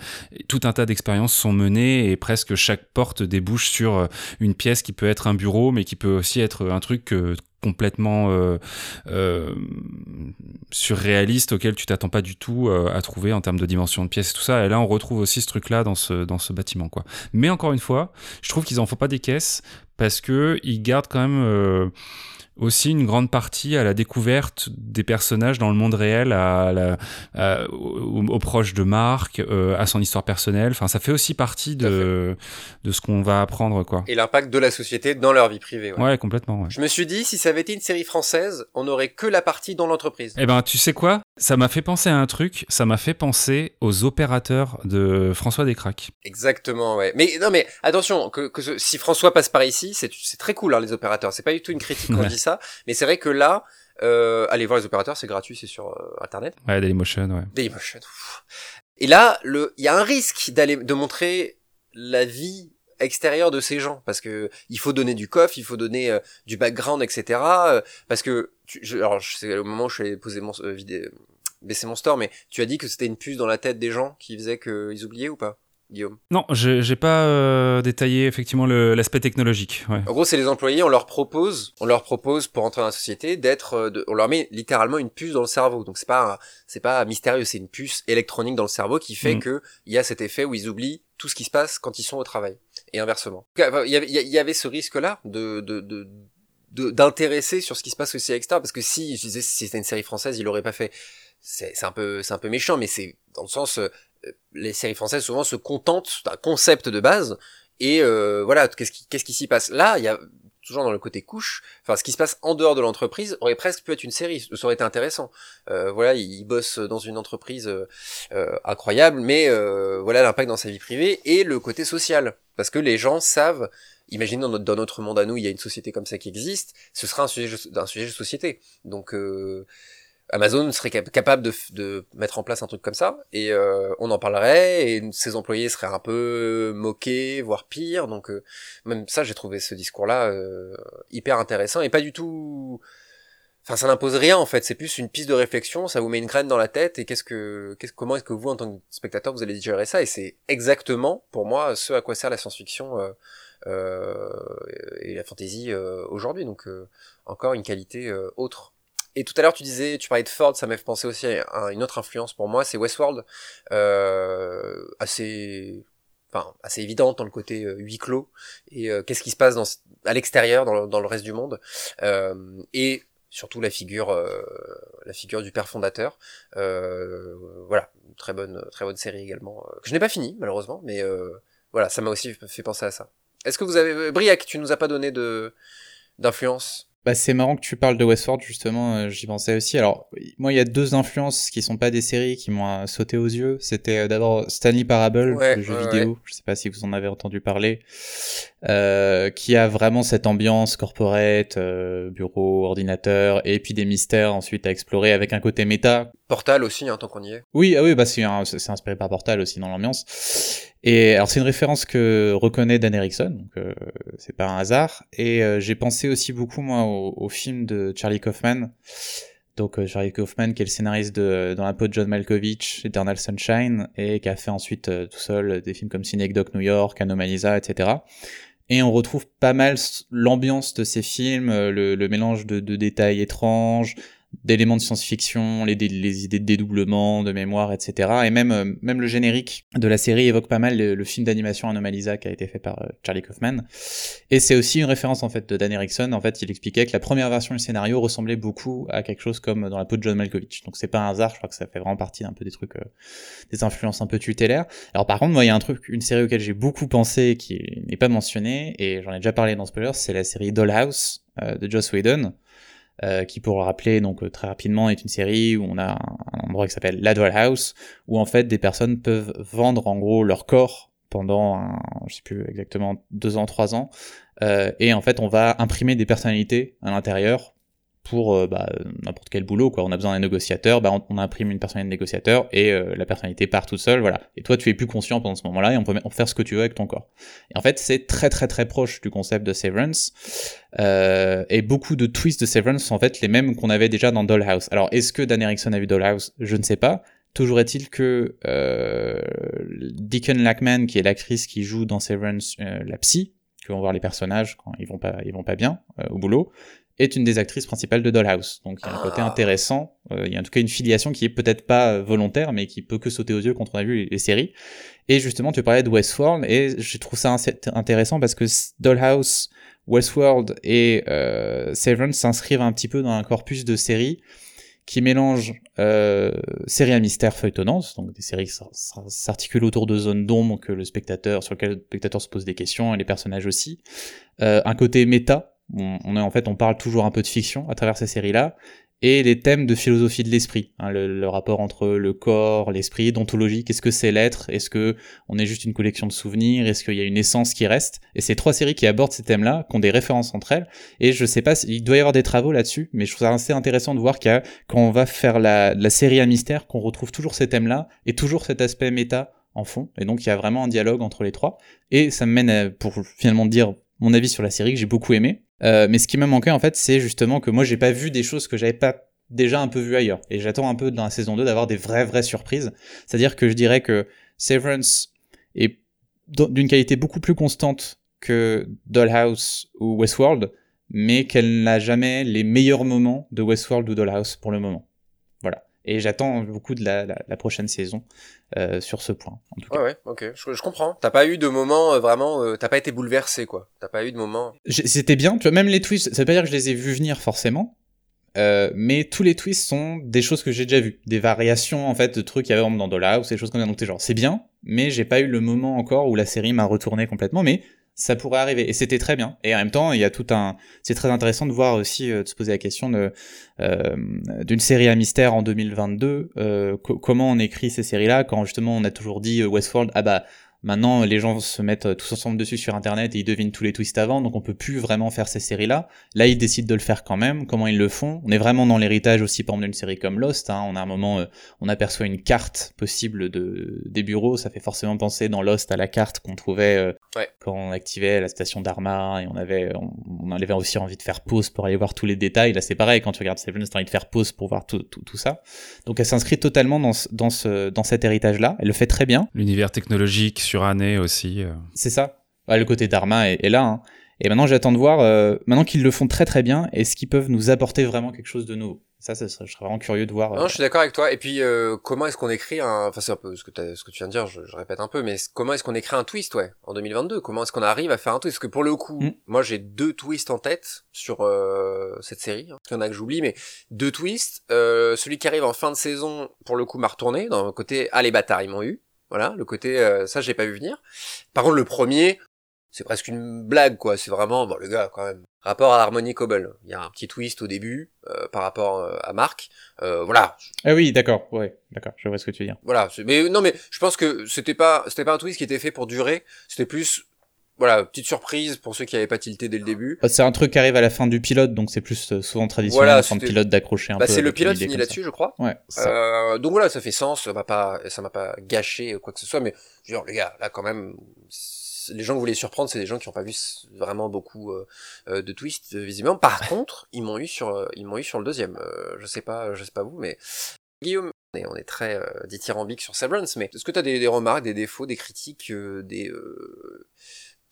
tout un tas d'expériences sont menées et presque chaque porte débouche sur euh, une pièce qui peut être un bureau mais qui peut aussi être un truc euh, complètement surréaliste auquel tu t'attends pas du tout à trouver en termes de dimension de pièces et tout ça. Et là on retrouve aussi ce truc là dans ce dans ce bâtiment quoi. Mais encore une fois je trouve qu'ils en font pas des caisses parce que ils gardent quand même aussi une grande partie à la découverte des personnages dans le monde réel, à, la, aux, proches de Marc, euh, à son histoire personnelle. Enfin, ça fait aussi partie de, de ce qu'on va apprendre, quoi. Et l'impact de la société dans leur vie privée. Ouais, complètement. Ouais. Je me suis dit, si ça avait été une série française, on aurait que la partie dans l'entreprise. Eh ben, tu sais quoi? Ça m'a fait penser à un truc. Ça m'a fait penser aux opérateurs de François Descraques. Exactement, ouais. Mais non, mais attention, que, que si François passe par ici, c'est très cool, hein, les opérateurs. C'est pas du tout une critique quand dit ça. Mais c'est vrai que là, euh, allez voir les opérateurs, c'est gratuit, c'est sur euh, internet. Ouais, Dailymotion, ouais. Dailymotion. Et là, il y a un risque d'aller de montrer la vie extérieure de ces gens parce que il faut donner du coffre, il faut donner euh, du background, etc. Euh, parce que tu, je, alors c'est le moment où je suis allé poser mon vidéo, baisser mon store, mais tu as dit que c'était une puce dans la tête des gens qui faisait qu'ils oubliaient ou pas Guillaume? Non, j'ai pas euh, détaillé effectivement l'aspect technologique. Ouais. En gros, c'est les employés, on leur propose, on leur propose pour entrer dans la société d'être, euh, on leur met littéralement une puce dans le cerveau. Donc c'est pas, c'est pas mystérieux, c'est une puce électronique dans le cerveau qui fait mm. que il y a cet effet où ils oublient tout ce qui se passe quand ils sont au travail et inversement. Il y avait, il y avait ce risque-là de, de, de d'intéresser sur ce qui se passe aussi à l'extérieur parce que si je disais si c'était une série française il l'aurait pas fait c'est un peu c'est un peu méchant mais c'est dans le sens euh, les séries françaises souvent se contentent d'un concept de base et euh, voilà qu'est-ce qui qu'est-ce qui s'y passe? Là il y a toujours dans le côté couche enfin ce qui se passe en dehors de l'entreprise aurait presque pu être une série ça aurait été intéressant. Euh, voilà il, bosse dans une entreprise euh, incroyable mais voilà l'impact dans sa vie privée et le côté social. Parce que les gens savent imaginez dans notre, dans notre monde à nous il y a une société comme ça qui existe ce sera un sujet d'un sujet de société. Donc Amazon serait capable de, de, mettre en place un truc comme ça et euh, on en parlerait et ses employés seraient un peu moqués voire pire donc euh, même ça j'ai trouvé ce discours là euh, hyper intéressant et pas du tout enfin ça n'impose rien en fait c'est plus une piste de réflexion ça vous met une graine dans la tête et qu'est-ce que qu'est-ce comment est-ce que vous en tant que spectateur vous allez gérer ça et c'est exactement pour moi ce à quoi sert la science-fiction et la fantasy aujourd'hui donc encore une qualité autre et tout à l'heure, tu disais, tu parlais de Ford, ça m'a fait penser aussi à une autre influence pour moi, c'est Westworld, euh, assez, enfin, assez évidente dans le côté euh, huis clos. Et euh, qu'est-ce qui se passe dans, à l'extérieur, dans, le reste du monde, euh, et surtout la figure, la figure du père fondateur. voilà, très bonne, très bonne série également que je n'ai pas fini malheureusement, mais voilà, ça m'a aussi fait penser à ça. Est-ce que vous avez, Briac, tu nous as pas donné de d'influence? Bah, c'est marrant que tu parles de Westworld, justement, euh, j'y pensais aussi. Alors, moi, il y a deux influences qui sont pas des séries qui m'ont euh, sauté aux yeux. C'était euh, d'abord Stanley Parable, le jeu vidéo, je sais pas si vous en avez entendu parler, euh, qui a vraiment cette ambiance corporate, bureau, ordinateur, et puis des mystères ensuite à explorer avec un côté méta. Portal aussi, hein, tant qu'on y est. Oui, ah oui, bah c'est inspiré par Portal aussi dans l'ambiance. Et alors c'est une référence que reconnaît Dan Erickson, donc euh, c'est pas un hasard. Et euh, j'ai pensé aussi beaucoup moi au, au, film de Charlie Kaufman, Donc Charlie Kaufman, qui est le scénariste de Dans la peau de John Malkovich, Eternal Sunshine, et qui a fait ensuite tout seul des films comme Synecdoche New York, Anomalisa, etc. Et on retrouve pas mal l'ambiance de ces films, le, le mélange de, détails étranges, d'éléments de science-fiction, les, idées de dédoublement, de mémoire, etc. Et même, euh, même le générique de la série évoque pas mal le, film d'animation Anomalisa qui a été fait par euh, Charlie Kaufman. Et c'est aussi une référence en fait de Dan Erickson. En fait, il expliquait que la première version du scénario ressemblait beaucoup à quelque chose comme dans la peau de John Malkovich. Donc c'est pas un hasard, je crois que ça fait vraiment partie d'un peu des trucs, euh, des influences un peu tutélaires. Alors par contre, moi, il y a un truc, une série auquel j'ai beaucoup pensé qui n'est pas mentionnée, et j'en ai déjà parlé dans Spoilers, c'est la série Dollhouse de Joss Whedon. Euh, qui pour le rappeler donc euh, très rapidement est une série où on a un, endroit qui s'appelle la House où en fait des personnes peuvent vendre en gros leur corps pendant un, je sais plus exactement deux ans trois ans euh, et en fait on va imprimer des personnalités à l'intérieur pour euh, bah, n'importe quel boulot quoi. On a besoin d'un négociateur bah, on, imprime une personnalité de négociateur et euh, la personnalité part toute seule voilà. Et toi tu es plus conscient pendant ce moment-là et on peut faire ce que tu veux avec ton corps. Et en fait c'est très très très proche du concept de Severance euh, et beaucoup de twists de Severance sont en fait les mêmes qu'on avait déjà dans Dollhouse. Alors est-ce que Dan Erickson a vu Dollhouse? Je ne sais pas. Toujours est-il que euh, Deacon Lackman, qui est l'actrice qui joue dans Severance la psy, que vont voir les personnages quand ils vont pas, ils vont pas bien au boulot, est une des actrices principales de Dollhouse. Donc il y a un côté ah. intéressant, euh, il y a en tout cas une filiation qui est peut-être pas euh, volontaire, mais qui peut que sauter aux yeux quand on a vu les, séries. Et justement, tu parlais de Westworld, et je trouve ça intéressant parce que Dollhouse, Westworld et euh, Severance s'inscrivent un petit peu dans un corpus de séries qui mélange euh, séries à mystère feuilletonnantes, donc des séries qui s'articulent autour de zones d'ombre que le spectateur, sur lesquelles le spectateur se pose des questions et les personnages aussi. Euh, un côté méta, on, est en fait on parle toujours un peu de fiction à travers ces séries là et les thèmes de philosophie de l'esprit, hein, le, rapport entre le corps, l'esprit, d'ontologie, qu'est-ce que c'est l'être, est-ce que on est juste une collection de souvenirs, est-ce qu'il y a une essence qui reste, et c'est trois séries qui abordent ces thèmes-là, qui ont des références entre elles, et je sais pas, il doit y avoir des travaux là-dessus, mais je trouve ça assez intéressant de voir qu'il y a, quand on va faire la, la série à mystère, qu'on retrouve toujours ces thèmes-là, et toujours cet aspect méta en fond, et donc il y a vraiment un dialogue entre les trois, et ça me mène pour finalement dire mon avis sur la série que j'ai beaucoup aimé, euh, mais ce qui m'a manqué en fait, c'est justement que moi j'ai pas vu des choses que j'avais pas déjà un peu vu ailleurs. Et j'attends un peu dans la saison 2 d'avoir des vraies vraies surprises. C'est-à-dire que je dirais que Severance est d'une qualité beaucoup plus constante que Dollhouse ou Westworld, mais qu'elle n'a jamais les meilleurs moments de Westworld ou Dollhouse pour le moment. Voilà. Et j'attends beaucoup de la, la, prochaine saison euh, sur ce point. En tout cas. Ouais, ouais, ok, je, je comprends. T'as pas eu de moment euh, vraiment, euh, t'as pas été bouleversé, quoi. T'as pas eu de moment. C'était bien, tu vois, même les twists, ça veut pas dire que je les ai vus venir forcément, euh, mais tous les twists sont des choses que j'ai déjà vues, des variations en fait de trucs qu'il y avait dans Dola ou ces choses qu'on a donc genre c'est bien, mais j'ai pas eu le moment encore où la série m'a retourné complètement, mais ça pourrait arriver et c'était très bien et en même temps il y a tout un c'est très intéressant de voir aussi euh, de se poser la question de euh, d'une série à mystère en 2022 euh, comment on écrit ces séries là quand justement on a toujours dit Westworld ah bah Maintenant, les gens se mettent euh, tous ensemble dessus sur Internet et ils devinent tous les twists avant, donc on peut plus vraiment faire ces séries-là. Là, ils décident de le faire quand même. Comment ils le font? On est vraiment dans l'héritage aussi, par d'une série comme Lost. Hein. On a un moment, euh, on aperçoit une carte possible de des bureaux. Ça fait forcément penser dans Lost à la carte qu'on trouvait euh, quand on activait la station d'Arma et on avait, on, avait aussi envie de faire pause pour aller voir tous les détails. Là, c'est pareil. Quand tu regardes Seven, t'as envie de faire pause pour voir tout, tout, tout ça. Donc, elle s'inscrit totalement dans, dans, ce, dans cet héritage-là. Elle le fait très bien. L'univers technologique année aussi. Euh. C'est ça. le côté d'Arma est, là. Hein. Et maintenant, j'attends de voir, euh, maintenant qu'ils le font très très bien, est-ce qu'ils peuvent nous apporter vraiment quelque chose de nouveau? Ça, ça serait, je serais vraiment curieux de voir. Non, je suis d'accord avec toi. Et puis, euh, comment est-ce qu'on écrit un, enfin, c'est un peu ce que, ce que tu viens de dire, je, répète un peu, mais comment est-ce qu'on écrit un twist, ouais, en 2022 Comment est-ce qu'on arrive à faire un twist? Parce que pour le coup, mm. moi, j'ai deux twists en tête sur cette série. Hein. Il y en a que j'oublie, mais deux twists. celui qui arrive en fin de saison, pour le coup, m'a retourné dans le côté, ah, les bâtards, ils m'ont eu. Voilà, le côté euh, ça j'ai pas vu venir. Par contre le premier, c'est presque une blague quoi, c'est vraiment bon le gars quand même. Rapport à Harmony Cobble, il y a un petit twist au début euh, par rapport euh, à Marc. voilà. Ah oui, d'accord, ouais, d'accord, je vois ce que tu veux dire. Voilà, mais non mais je pense que c'était pas c'était pas un twist qui était fait pour durer, c'était plus voilà, petite surprise pour ceux qui n'avaient pas tilté dès le début. Bah, c'est un truc qui arrive à la fin du pilote, donc c'est plus euh, souvent traditionnel voilà, de pilote d'accrocher un bah, peu. C'est le pilote fini là-dessus, je crois. Ouais. Euh, donc voilà, ça fait sens, ça m'a pas, ça m'a pas gâché quoi que ce soit, mais genre les gars, là quand même, les gens que vous voulez surprendre, c'est des gens qui n'ont pas vu vraiment beaucoup de twists visiblement. Par contre, ils m'ont eu sur, ils m'ont eu sur le deuxième. je sais pas, je sais pas vous, mais Guillaume, on est très dithyrambique sur Severance, mais est-ce que tu as des, des, remarques, des défauts, des critiques, des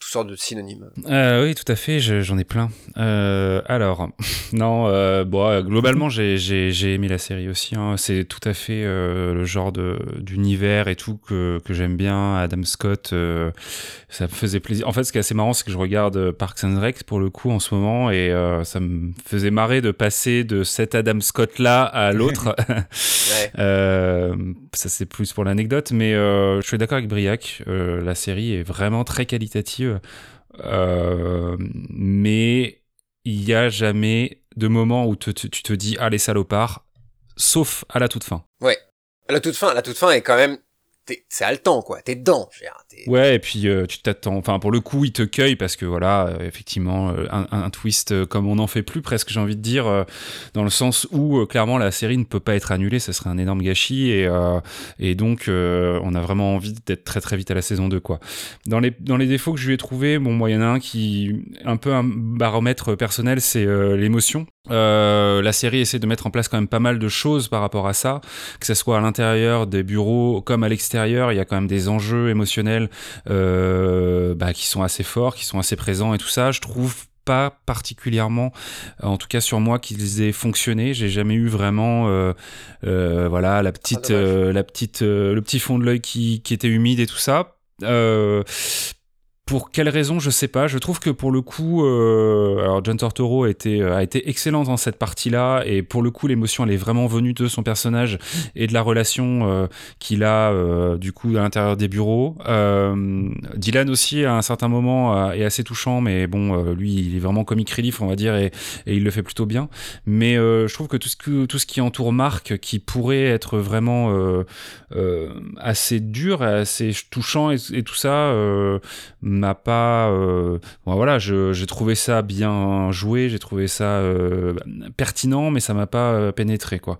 toutes sortes de synonymes. Euh, oui, tout à fait, j'en ai plein. Euh, alors, [laughs] non, euh, bon, globalement, j'ai aimé la série aussi. Hein. C'est tout à fait le genre d'univers et tout que, que j'aime bien. Adam Scott, ça me faisait plaisir. En fait, ce qui est assez marrant, c'est que je regarde Parks and Rec pour le coup en ce moment et ça me faisait marrer de passer de cet Adam Scott-là à l'autre. [laughs] [laughs] ça, c'est plus pour l'anecdote, mais je suis d'accord avec Briac. la série est vraiment très qualitative mais il n'y a jamais de moment où tu te dis, ah les salopards, sauf à la toute fin. Ouais. À la toute fin, la toute fin est quand même c'est haletant quoi t'es dedans ouais et puis euh, tu t'attends enfin pour le coup il te cueille parce que voilà euh, effectivement euh, un, twist comme on n'en fait plus presque j'ai envie de dire dans le sens où clairement la série ne peut pas être annulée ça serait un énorme gâchis et et donc on a vraiment envie d'être très très vite à la saison 2 quoi dans les dans les défauts que je lui ai trouvé bon moi il y en a un qui un peu un baromètre personnel c'est l'émotion euh, la série essaie de mettre en place quand même pas mal de choses par rapport à ça, que ce soit à l'intérieur des bureaux comme à l'extérieur. Il y a quand même des enjeux émotionnels euh, bah, qui sont assez forts, qui sont assez présents et tout ça. Je trouve pas particulièrement, en tout cas sur moi, qu'ils aient fonctionné. J'ai jamais eu vraiment, euh, euh voilà, la petite, ah, euh, la petite, le petit fond de l'œil qui, qui était humide et tout ça. Euh, pour quelle raison, je sais pas. Je trouve que pour le coup, euh, alors John Tortoro a été, euh, a été excellent dans cette partie-là, et pour le coup, l'émotion, elle est vraiment venue de son personnage et de la relation euh, qu'il a du coup à l'intérieur des bureaux. Dylan aussi, à un certain moment, est assez touchant, mais bon, lui, il est vraiment comic relief, on va dire, et, il le fait plutôt bien. Mais je trouve que tout ce, qui entoure Marc, qui pourrait être vraiment assez dur, assez touchant et tout ça m'a pas euh, bon, voilà j'ai trouvé ça bien joué j'ai trouvé ça euh, pertinent mais ça m'a pas euh, pénétré quoi.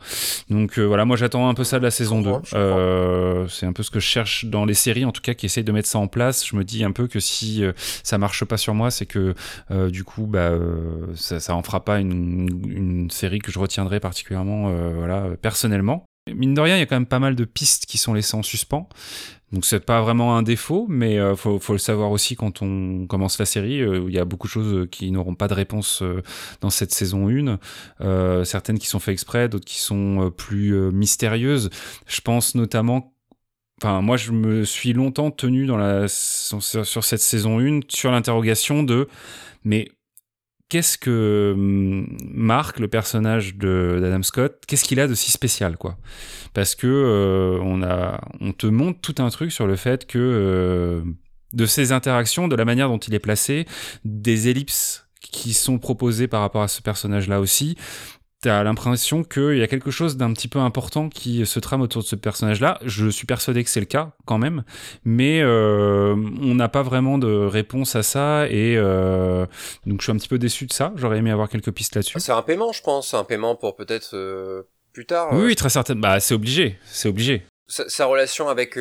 Donc voilà moi j'attends un peu ça de la saison 2 c'est un peu ce que je cherche dans les séries en tout cas qui essayent de mettre ça en place. Je me dis un peu que si ça marche pas sur moi c'est que du coup bah ça, ça en fera pas une, une série que je retiendrai particulièrement voilà personnellement Mine de rien, il y a quand même pas mal de pistes qui sont laissées en suspens. Donc c'est pas vraiment un défaut, mais euh, faut, le savoir aussi quand on commence la série. Euh, il y a beaucoup de choses qui n'auront pas de réponse euh, dans cette saison 1. certaines qui sont faites exprès, d'autres qui sont plus mystérieuses. Je pense notamment Enfin, moi, je me suis longtemps tenu dans sur, sur cette saison 1 sur l'interrogation de, mais qu'est-ce que hum, Mark, le personnage d'Adam Scott, qu'est-ce qu'il a de si spécial, quoi? Parce que euh, on te montre tout un truc sur le fait que euh, de ses interactions, de la manière dont il est placé, des ellipses qui sont proposées par rapport à ce personnage-là aussi, t'as l'impression qu'il y a quelque chose d'un petit peu important qui se trame autour de ce personnage-là. Je suis persuadé que c'est le cas quand même, mais euh, on n'a pas vraiment de réponse à ça et euh, donc je suis un petit peu déçu de ça. J'aurais aimé avoir quelques pistes là-dessus. C'est un paiement, je pense, un paiement pour peut-être euh, plus tard. Oui, très certainement. Bah, c'est obligé, c'est obligé. Sa, relation avec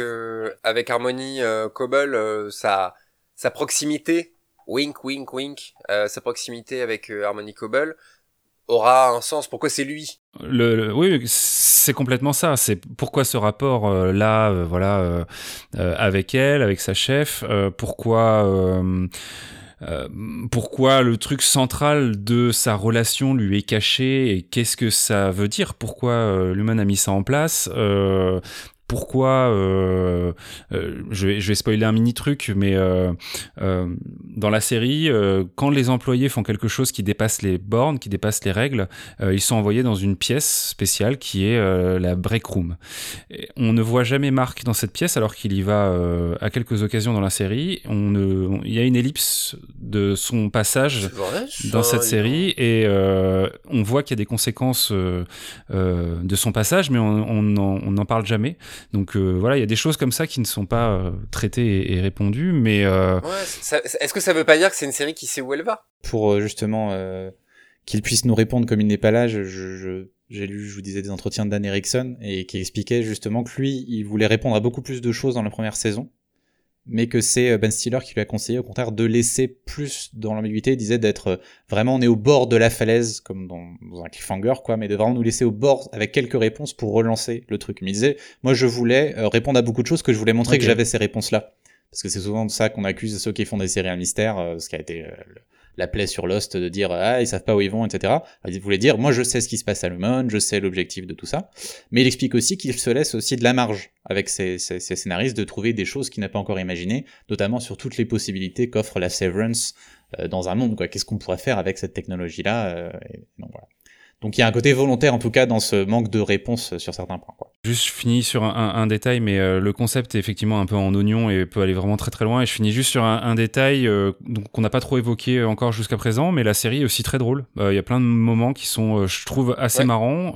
avec Harmony Cobble, sa sa proximité, wink, wink, wink, sa proximité avec Harmony Cobble aura un sens. Pourquoi c'est lui? Le, oui, c'est complètement ça. C'est pourquoi ce rapport euh, là, euh, voilà, euh, avec elle, avec sa chef. pourquoi, pourquoi le truc central de sa relation lui est caché et qu'est-ce que ça veut dire? Pourquoi l'humain a mis ça en place? Pourquoi euh, euh, je, vais, je vais spoiler un mini truc, mais euh, euh dans la série, quand les employés font quelque chose qui dépasse les bornes, qui dépasse les règles, ils sont envoyés dans une pièce spéciale qui est la break room. Et on ne voit jamais Marc dans cette pièce alors qu'il y va à quelques occasions dans la série. On ne, il y a une ellipse de son passage dans cette série et on voit qu'il y a des conséquences de son passage, mais on n'en parle jamais. Donc euh, voilà, il y a des choses comme ça qui ne sont pas euh, traitées et, répondues, mais... Euh, est-ce que ça veut pas dire que c'est une série qui sait où elle va? Pour justement qu'il puisse nous répondre comme il n'est pas là, je, je, j'ai lu, je vous disais, des entretiens de Dan Erickson et qui expliquait justement que lui, il voulait répondre à beaucoup plus de choses dans la première saison, mais que c'est Ben Stiller qui lui a conseillé au contraire de laisser plus dans l'ambiguïté, il disait d'être vraiment on est au bord de la falaise comme dans, dans, un cliffhanger quoi, mais de vraiment nous laisser au bord avec quelques réponses pour relancer le truc. Il me disait moi je voulais répondre à beaucoup de choses que je voulais montrer que j'avais ces réponses là parce que c'est souvent de ça qu'on accuse ceux qui font des séries à mystère, ce qui a été la plaie sur Lost de dire ah ils savent pas où ils vont etc. Il voulait dire moi je sais ce qui se passe à Le Monde, je sais l'objectif de tout ça, mais il explique aussi qu'il se laisse aussi de la marge avec ses, ses, ses scénaristes de trouver des choses qu'il n'a pas encore imaginées, notamment sur toutes les possibilités qu'offre la Severance euh, dans un monde. Qu'est-ce qu'on pourrait faire avec cette technologie là euh, donc, voilà. Donc il y a un côté volontaire en tout cas dans ce manque de réponse sur certains points. Quoi. Juste je finis sur un, un détail, mais euh, le concept est effectivement un peu en oignon et peut aller vraiment très très loin. Et je finis juste sur un, un détail euh, qu'on n'a pas trop évoqué encore jusqu'à présent, mais la série est aussi très drôle. Euh, Il y a plein de moments qui sont, je trouve, assez ouais. marrants,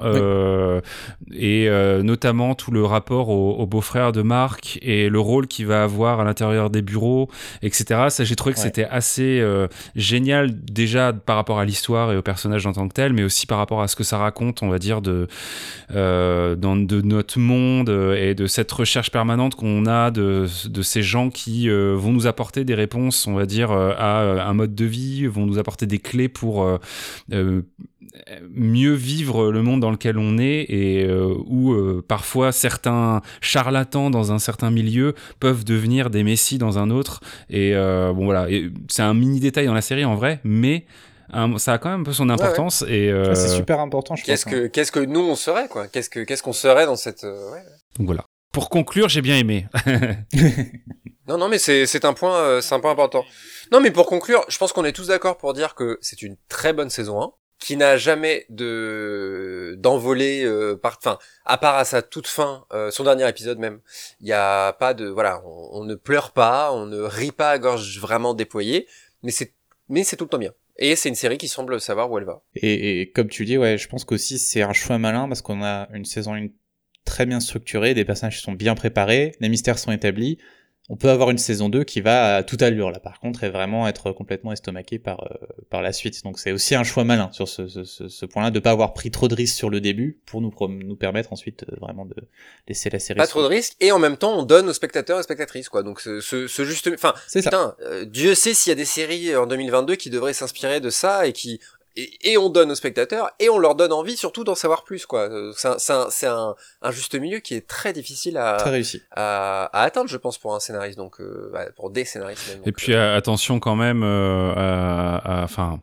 et notamment tout le rapport au, au beau-frère de Marc et le rôle qu'il va avoir à l'intérieur des bureaux, etc. Ça j'ai trouvé que ouais. c'était assez génial déjà par rapport à l'histoire et au personnage en tant que tel, mais aussi par rapport à ce que ça raconte, on va dire, de, euh, dans, de notre monde et de cette recherche permanente qu'on a de, de, ces gens qui euh, vont nous apporter des réponses, on va dire, à un mode de vie, vont nous apporter des clés pour euh, mieux vivre le monde dans lequel on est et euh, où euh, parfois certains charlatans dans un certain milieu peuvent devenir des messies dans un autre. Et euh, bon voilà. C'est un mini détail dans la série en vrai mais un, ça a quand même un peu son importance ouais, ouais. et euh... c'est super important je qu'est-ce pense, que hein. qu'est-ce que nous on serait quoi? Qu'est-ce que qu'est-ce qu'on serait dans cette ouais. donc voilà pour conclure j'ai bien aimé [laughs] non non mais c'est c'est un point c'est un point important non mais pour conclure je pense qu'on est tous d'accord pour dire que c'est une très bonne saison 1 qui n'a jamais de d'envolée euh, par enfin à part à sa toute fin euh, son dernier épisode même il y a pas de voilà on, on, ne pleure pas on ne rit pas à gorge vraiment déployée mais c'est mais c'est tout le temps bien et c'est une série qui semble savoir où elle va. Et, comme tu dis ouais je pense qu'aussi c'est un choix malin parce qu'on a une saison très bien structurée des personnages sont bien préparés les mystères sont établis on peut avoir une saison 2 qui va à toute allure là. Par contre et vraiment être complètement estomaqué par euh, par la suite. Donc c'est aussi un choix malin sur ce, ce, ce point-là de pas avoir pris trop de risques sur le début pour nous nous permettre ensuite euh, vraiment de laisser la série pas trop de risques et en même temps on donne aux spectateurs et spectatrices quoi. Donc ce, ce, juste enfin putain euh, Dieu sait s'il y a des séries en 2022 qui devraient s'inspirer de ça et qui et, et, on donne aux spectateurs et on leur donne envie surtout d'en savoir plus quoi c'est un, c'est un, un, un, juste milieu qui est très difficile à très réussi. À, à, atteindre je pense pour un scénariste donc euh, pour des scénaristes même, donc, et puis euh, attention quand même euh, à enfin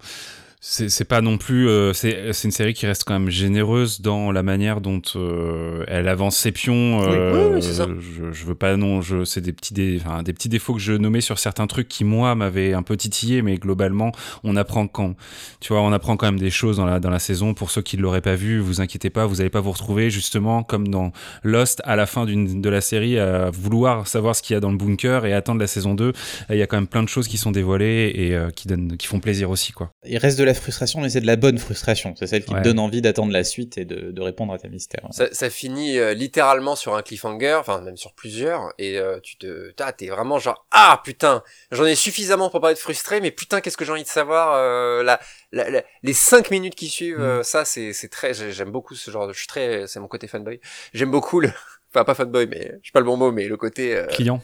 c'est pas non plus euh, c'est une série qui reste quand même généreuse dans la manière dont euh, elle avance ses pions euh, oui, oui, je, je veux pas non je c'est des petits enfin, des petits défauts que je nommais sur certains trucs qui moi m'avaient un peu titillé mais globalement on apprend quand. Tu vois on apprend quand même des choses dans la dans la saison. Pour ceux qui ne l'auraient pas vu vous inquiétez pas vous allez pas vous retrouver justement comme dans Lost à la fin d'une de la série à vouloir savoir ce qu'il y a dans le bunker et attendre la saison 2 il y a quand même plein de choses qui sont dévoilées et euh, qui donnent qui font plaisir aussi quoi. Il reste de la frustration, mais c'est de la bonne frustration. C'est celle qui ouais. te donne envie d'attendre la suite et de, de, répondre à tes mystères. Ça, ça finit euh, littéralement sur un cliffhanger, enfin même sur plusieurs, et euh, tu te, t'es vraiment genre ah putain, j'en ai suffisamment pour pas être frustré, mais putain qu'est-ce que j'ai envie de savoir euh, la, la, la, les cinq minutes qui suivent, mm. ça c'est c'est très, j'aime beaucoup ce genre de, je suis très, c'est mon côté fanboy. J'aime beaucoup le, [laughs] enfin pas fanboy, mais je sais pas le bon mot, mais le côté client.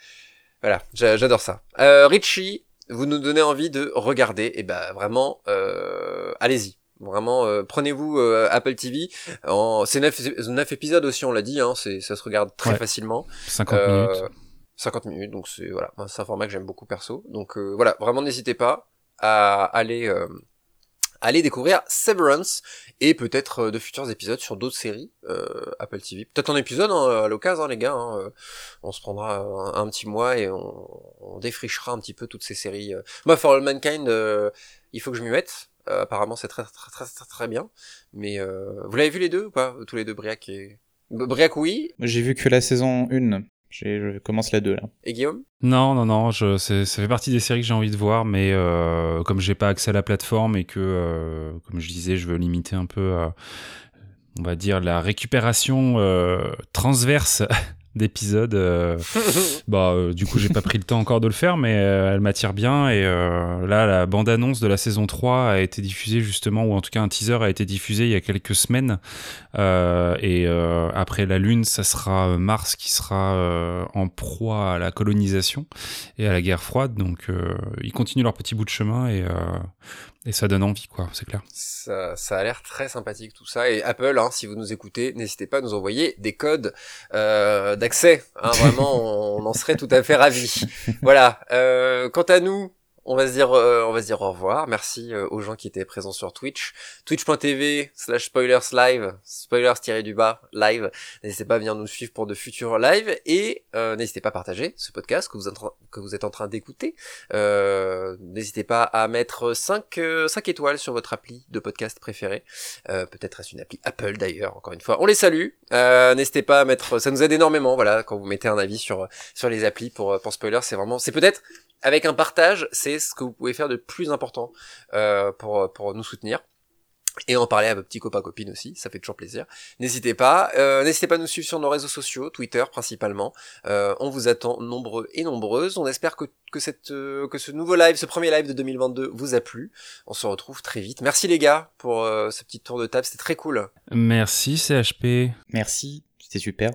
Voilà, j'adore ça. Richie, vous nous donnez envie de regarder, et ben vraiment, euh, allez-y. Vraiment, euh, prenez-vous euh, Apple TV. En... C'est 9, 9 épisodes aussi, on l'a dit, hein, c'est, ça se regarde très ouais. facilement. 50 minutes. 50 minutes, donc c'est voilà, c'est un format que j'aime beaucoup perso. Donc voilà, vraiment n'hésitez pas à aller aller découvrir Severance et peut-être de futurs épisodes sur d'autres séries euh, Apple TV. Peut-être un épisode hein, à l'occasion, hein, les gars. Hein, on se prendra un, petit mois et on, on, défrichera un petit peu toutes ces séries. Moi, For All Mankind, euh, il faut que je m'y mette. Euh, apparemment, c'est très, très très très très bien. Mais euh, vous l'avez vu les deux ou pas Tous les deux, Briac et Briac, oui. J'ai vu que la saison 1. Je commence la 2 là. Et Guillaume? Non, non, non, je, ça fait partie des séries que j'ai envie de voir, mais euh, comme j'ai pas accès à la plateforme et que, euh, comme je disais, je veux limiter un peu, euh, on va dire, la récupération euh, transverse d'épisode. [laughs] bah, du coup, j'ai pas pris le temps encore de le faire, mais elle m'attire bien. Et là, la bande-annonce de la saison 3 a été diffusée justement, ou en tout cas un teaser a été diffusé il y a quelques semaines. et après la Lune, ça sera Mars qui sera en proie à la colonisation et à la guerre froide. Donc, ils continuent leur petit bout de chemin et et ça donne envie, quoi, c'est clair. Ça, ça a l'air très sympathique tout ça. Et Apple, hein, si vous nous écoutez, n'hésitez pas à nous envoyer des codes euh, d'accès. Hein, vraiment, on, en serait tout à fait ravis. Voilà. Euh, quant à nous, on va se dire, euh, on va se dire au revoir. Merci euh, aux gens qui étaient présents sur Twitch, twitch.tv slash spoilers live, spoilers tiré du bas live. N'hésitez pas à venir nous suivre pour de futurs lives et euh, n'hésitez pas à partager ce podcast que vous êtes, que vous êtes en train d'écouter. n'hésitez pas à mettre 5, 5 étoiles sur votre appli de podcast préféré. Peut-être est-ce une appli Apple d'ailleurs. Encore une fois, on les salue. n'hésitez pas à mettre, ça nous aide énormément. Voilà, quand vous mettez un avis sur sur les applis pour pour spoilers, c'est vraiment, c'est peut-être avec un partage, c'est ce que vous pouvez faire de plus important euh, pour, pour nous soutenir. Et en parler à vos petits copains copines aussi, ça fait toujours plaisir. N'hésitez pas, euh, n'hésitez pas à nous suivre sur nos réseaux sociaux, Twitter principalement. Euh, on vous attend nombreux et nombreuses. On espère que, que cette euh, que ce nouveau live, ce premier live de 2022 vous a plu. On se retrouve très vite. Merci les gars pour euh, ce petit tour de table, c'était très cool. Merci CHP. Merci. C'était super.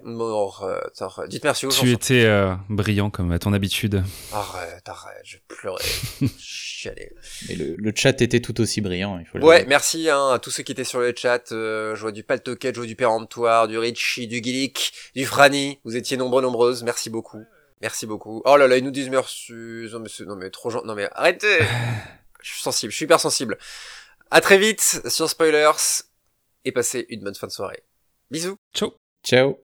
dites merci aux gens. Tu étais euh, brillant comme à ton habitude. Arrête, arrête, je pleurais. [laughs] Chialais. Mais le, le, chat était tout aussi brillant, il faut Ouais, merci hein, à tous ceux qui étaient sur le chat. Euh, je vois du Paltoquet, je vois du Péremptoire, du Richie, du Gillick, du Franny. Vous étiez nombreux, nombreuses. Merci beaucoup. Merci beaucoup. Oh là là, ils nous disent merci. Non mais, non mais trop gentil. Non mais arrêtez. [sighs] je suis sensible, je suis hyper sensible. À très vite sur Spoilers et passez une bonne fin de soirée. Bisous. Ciao. Ciao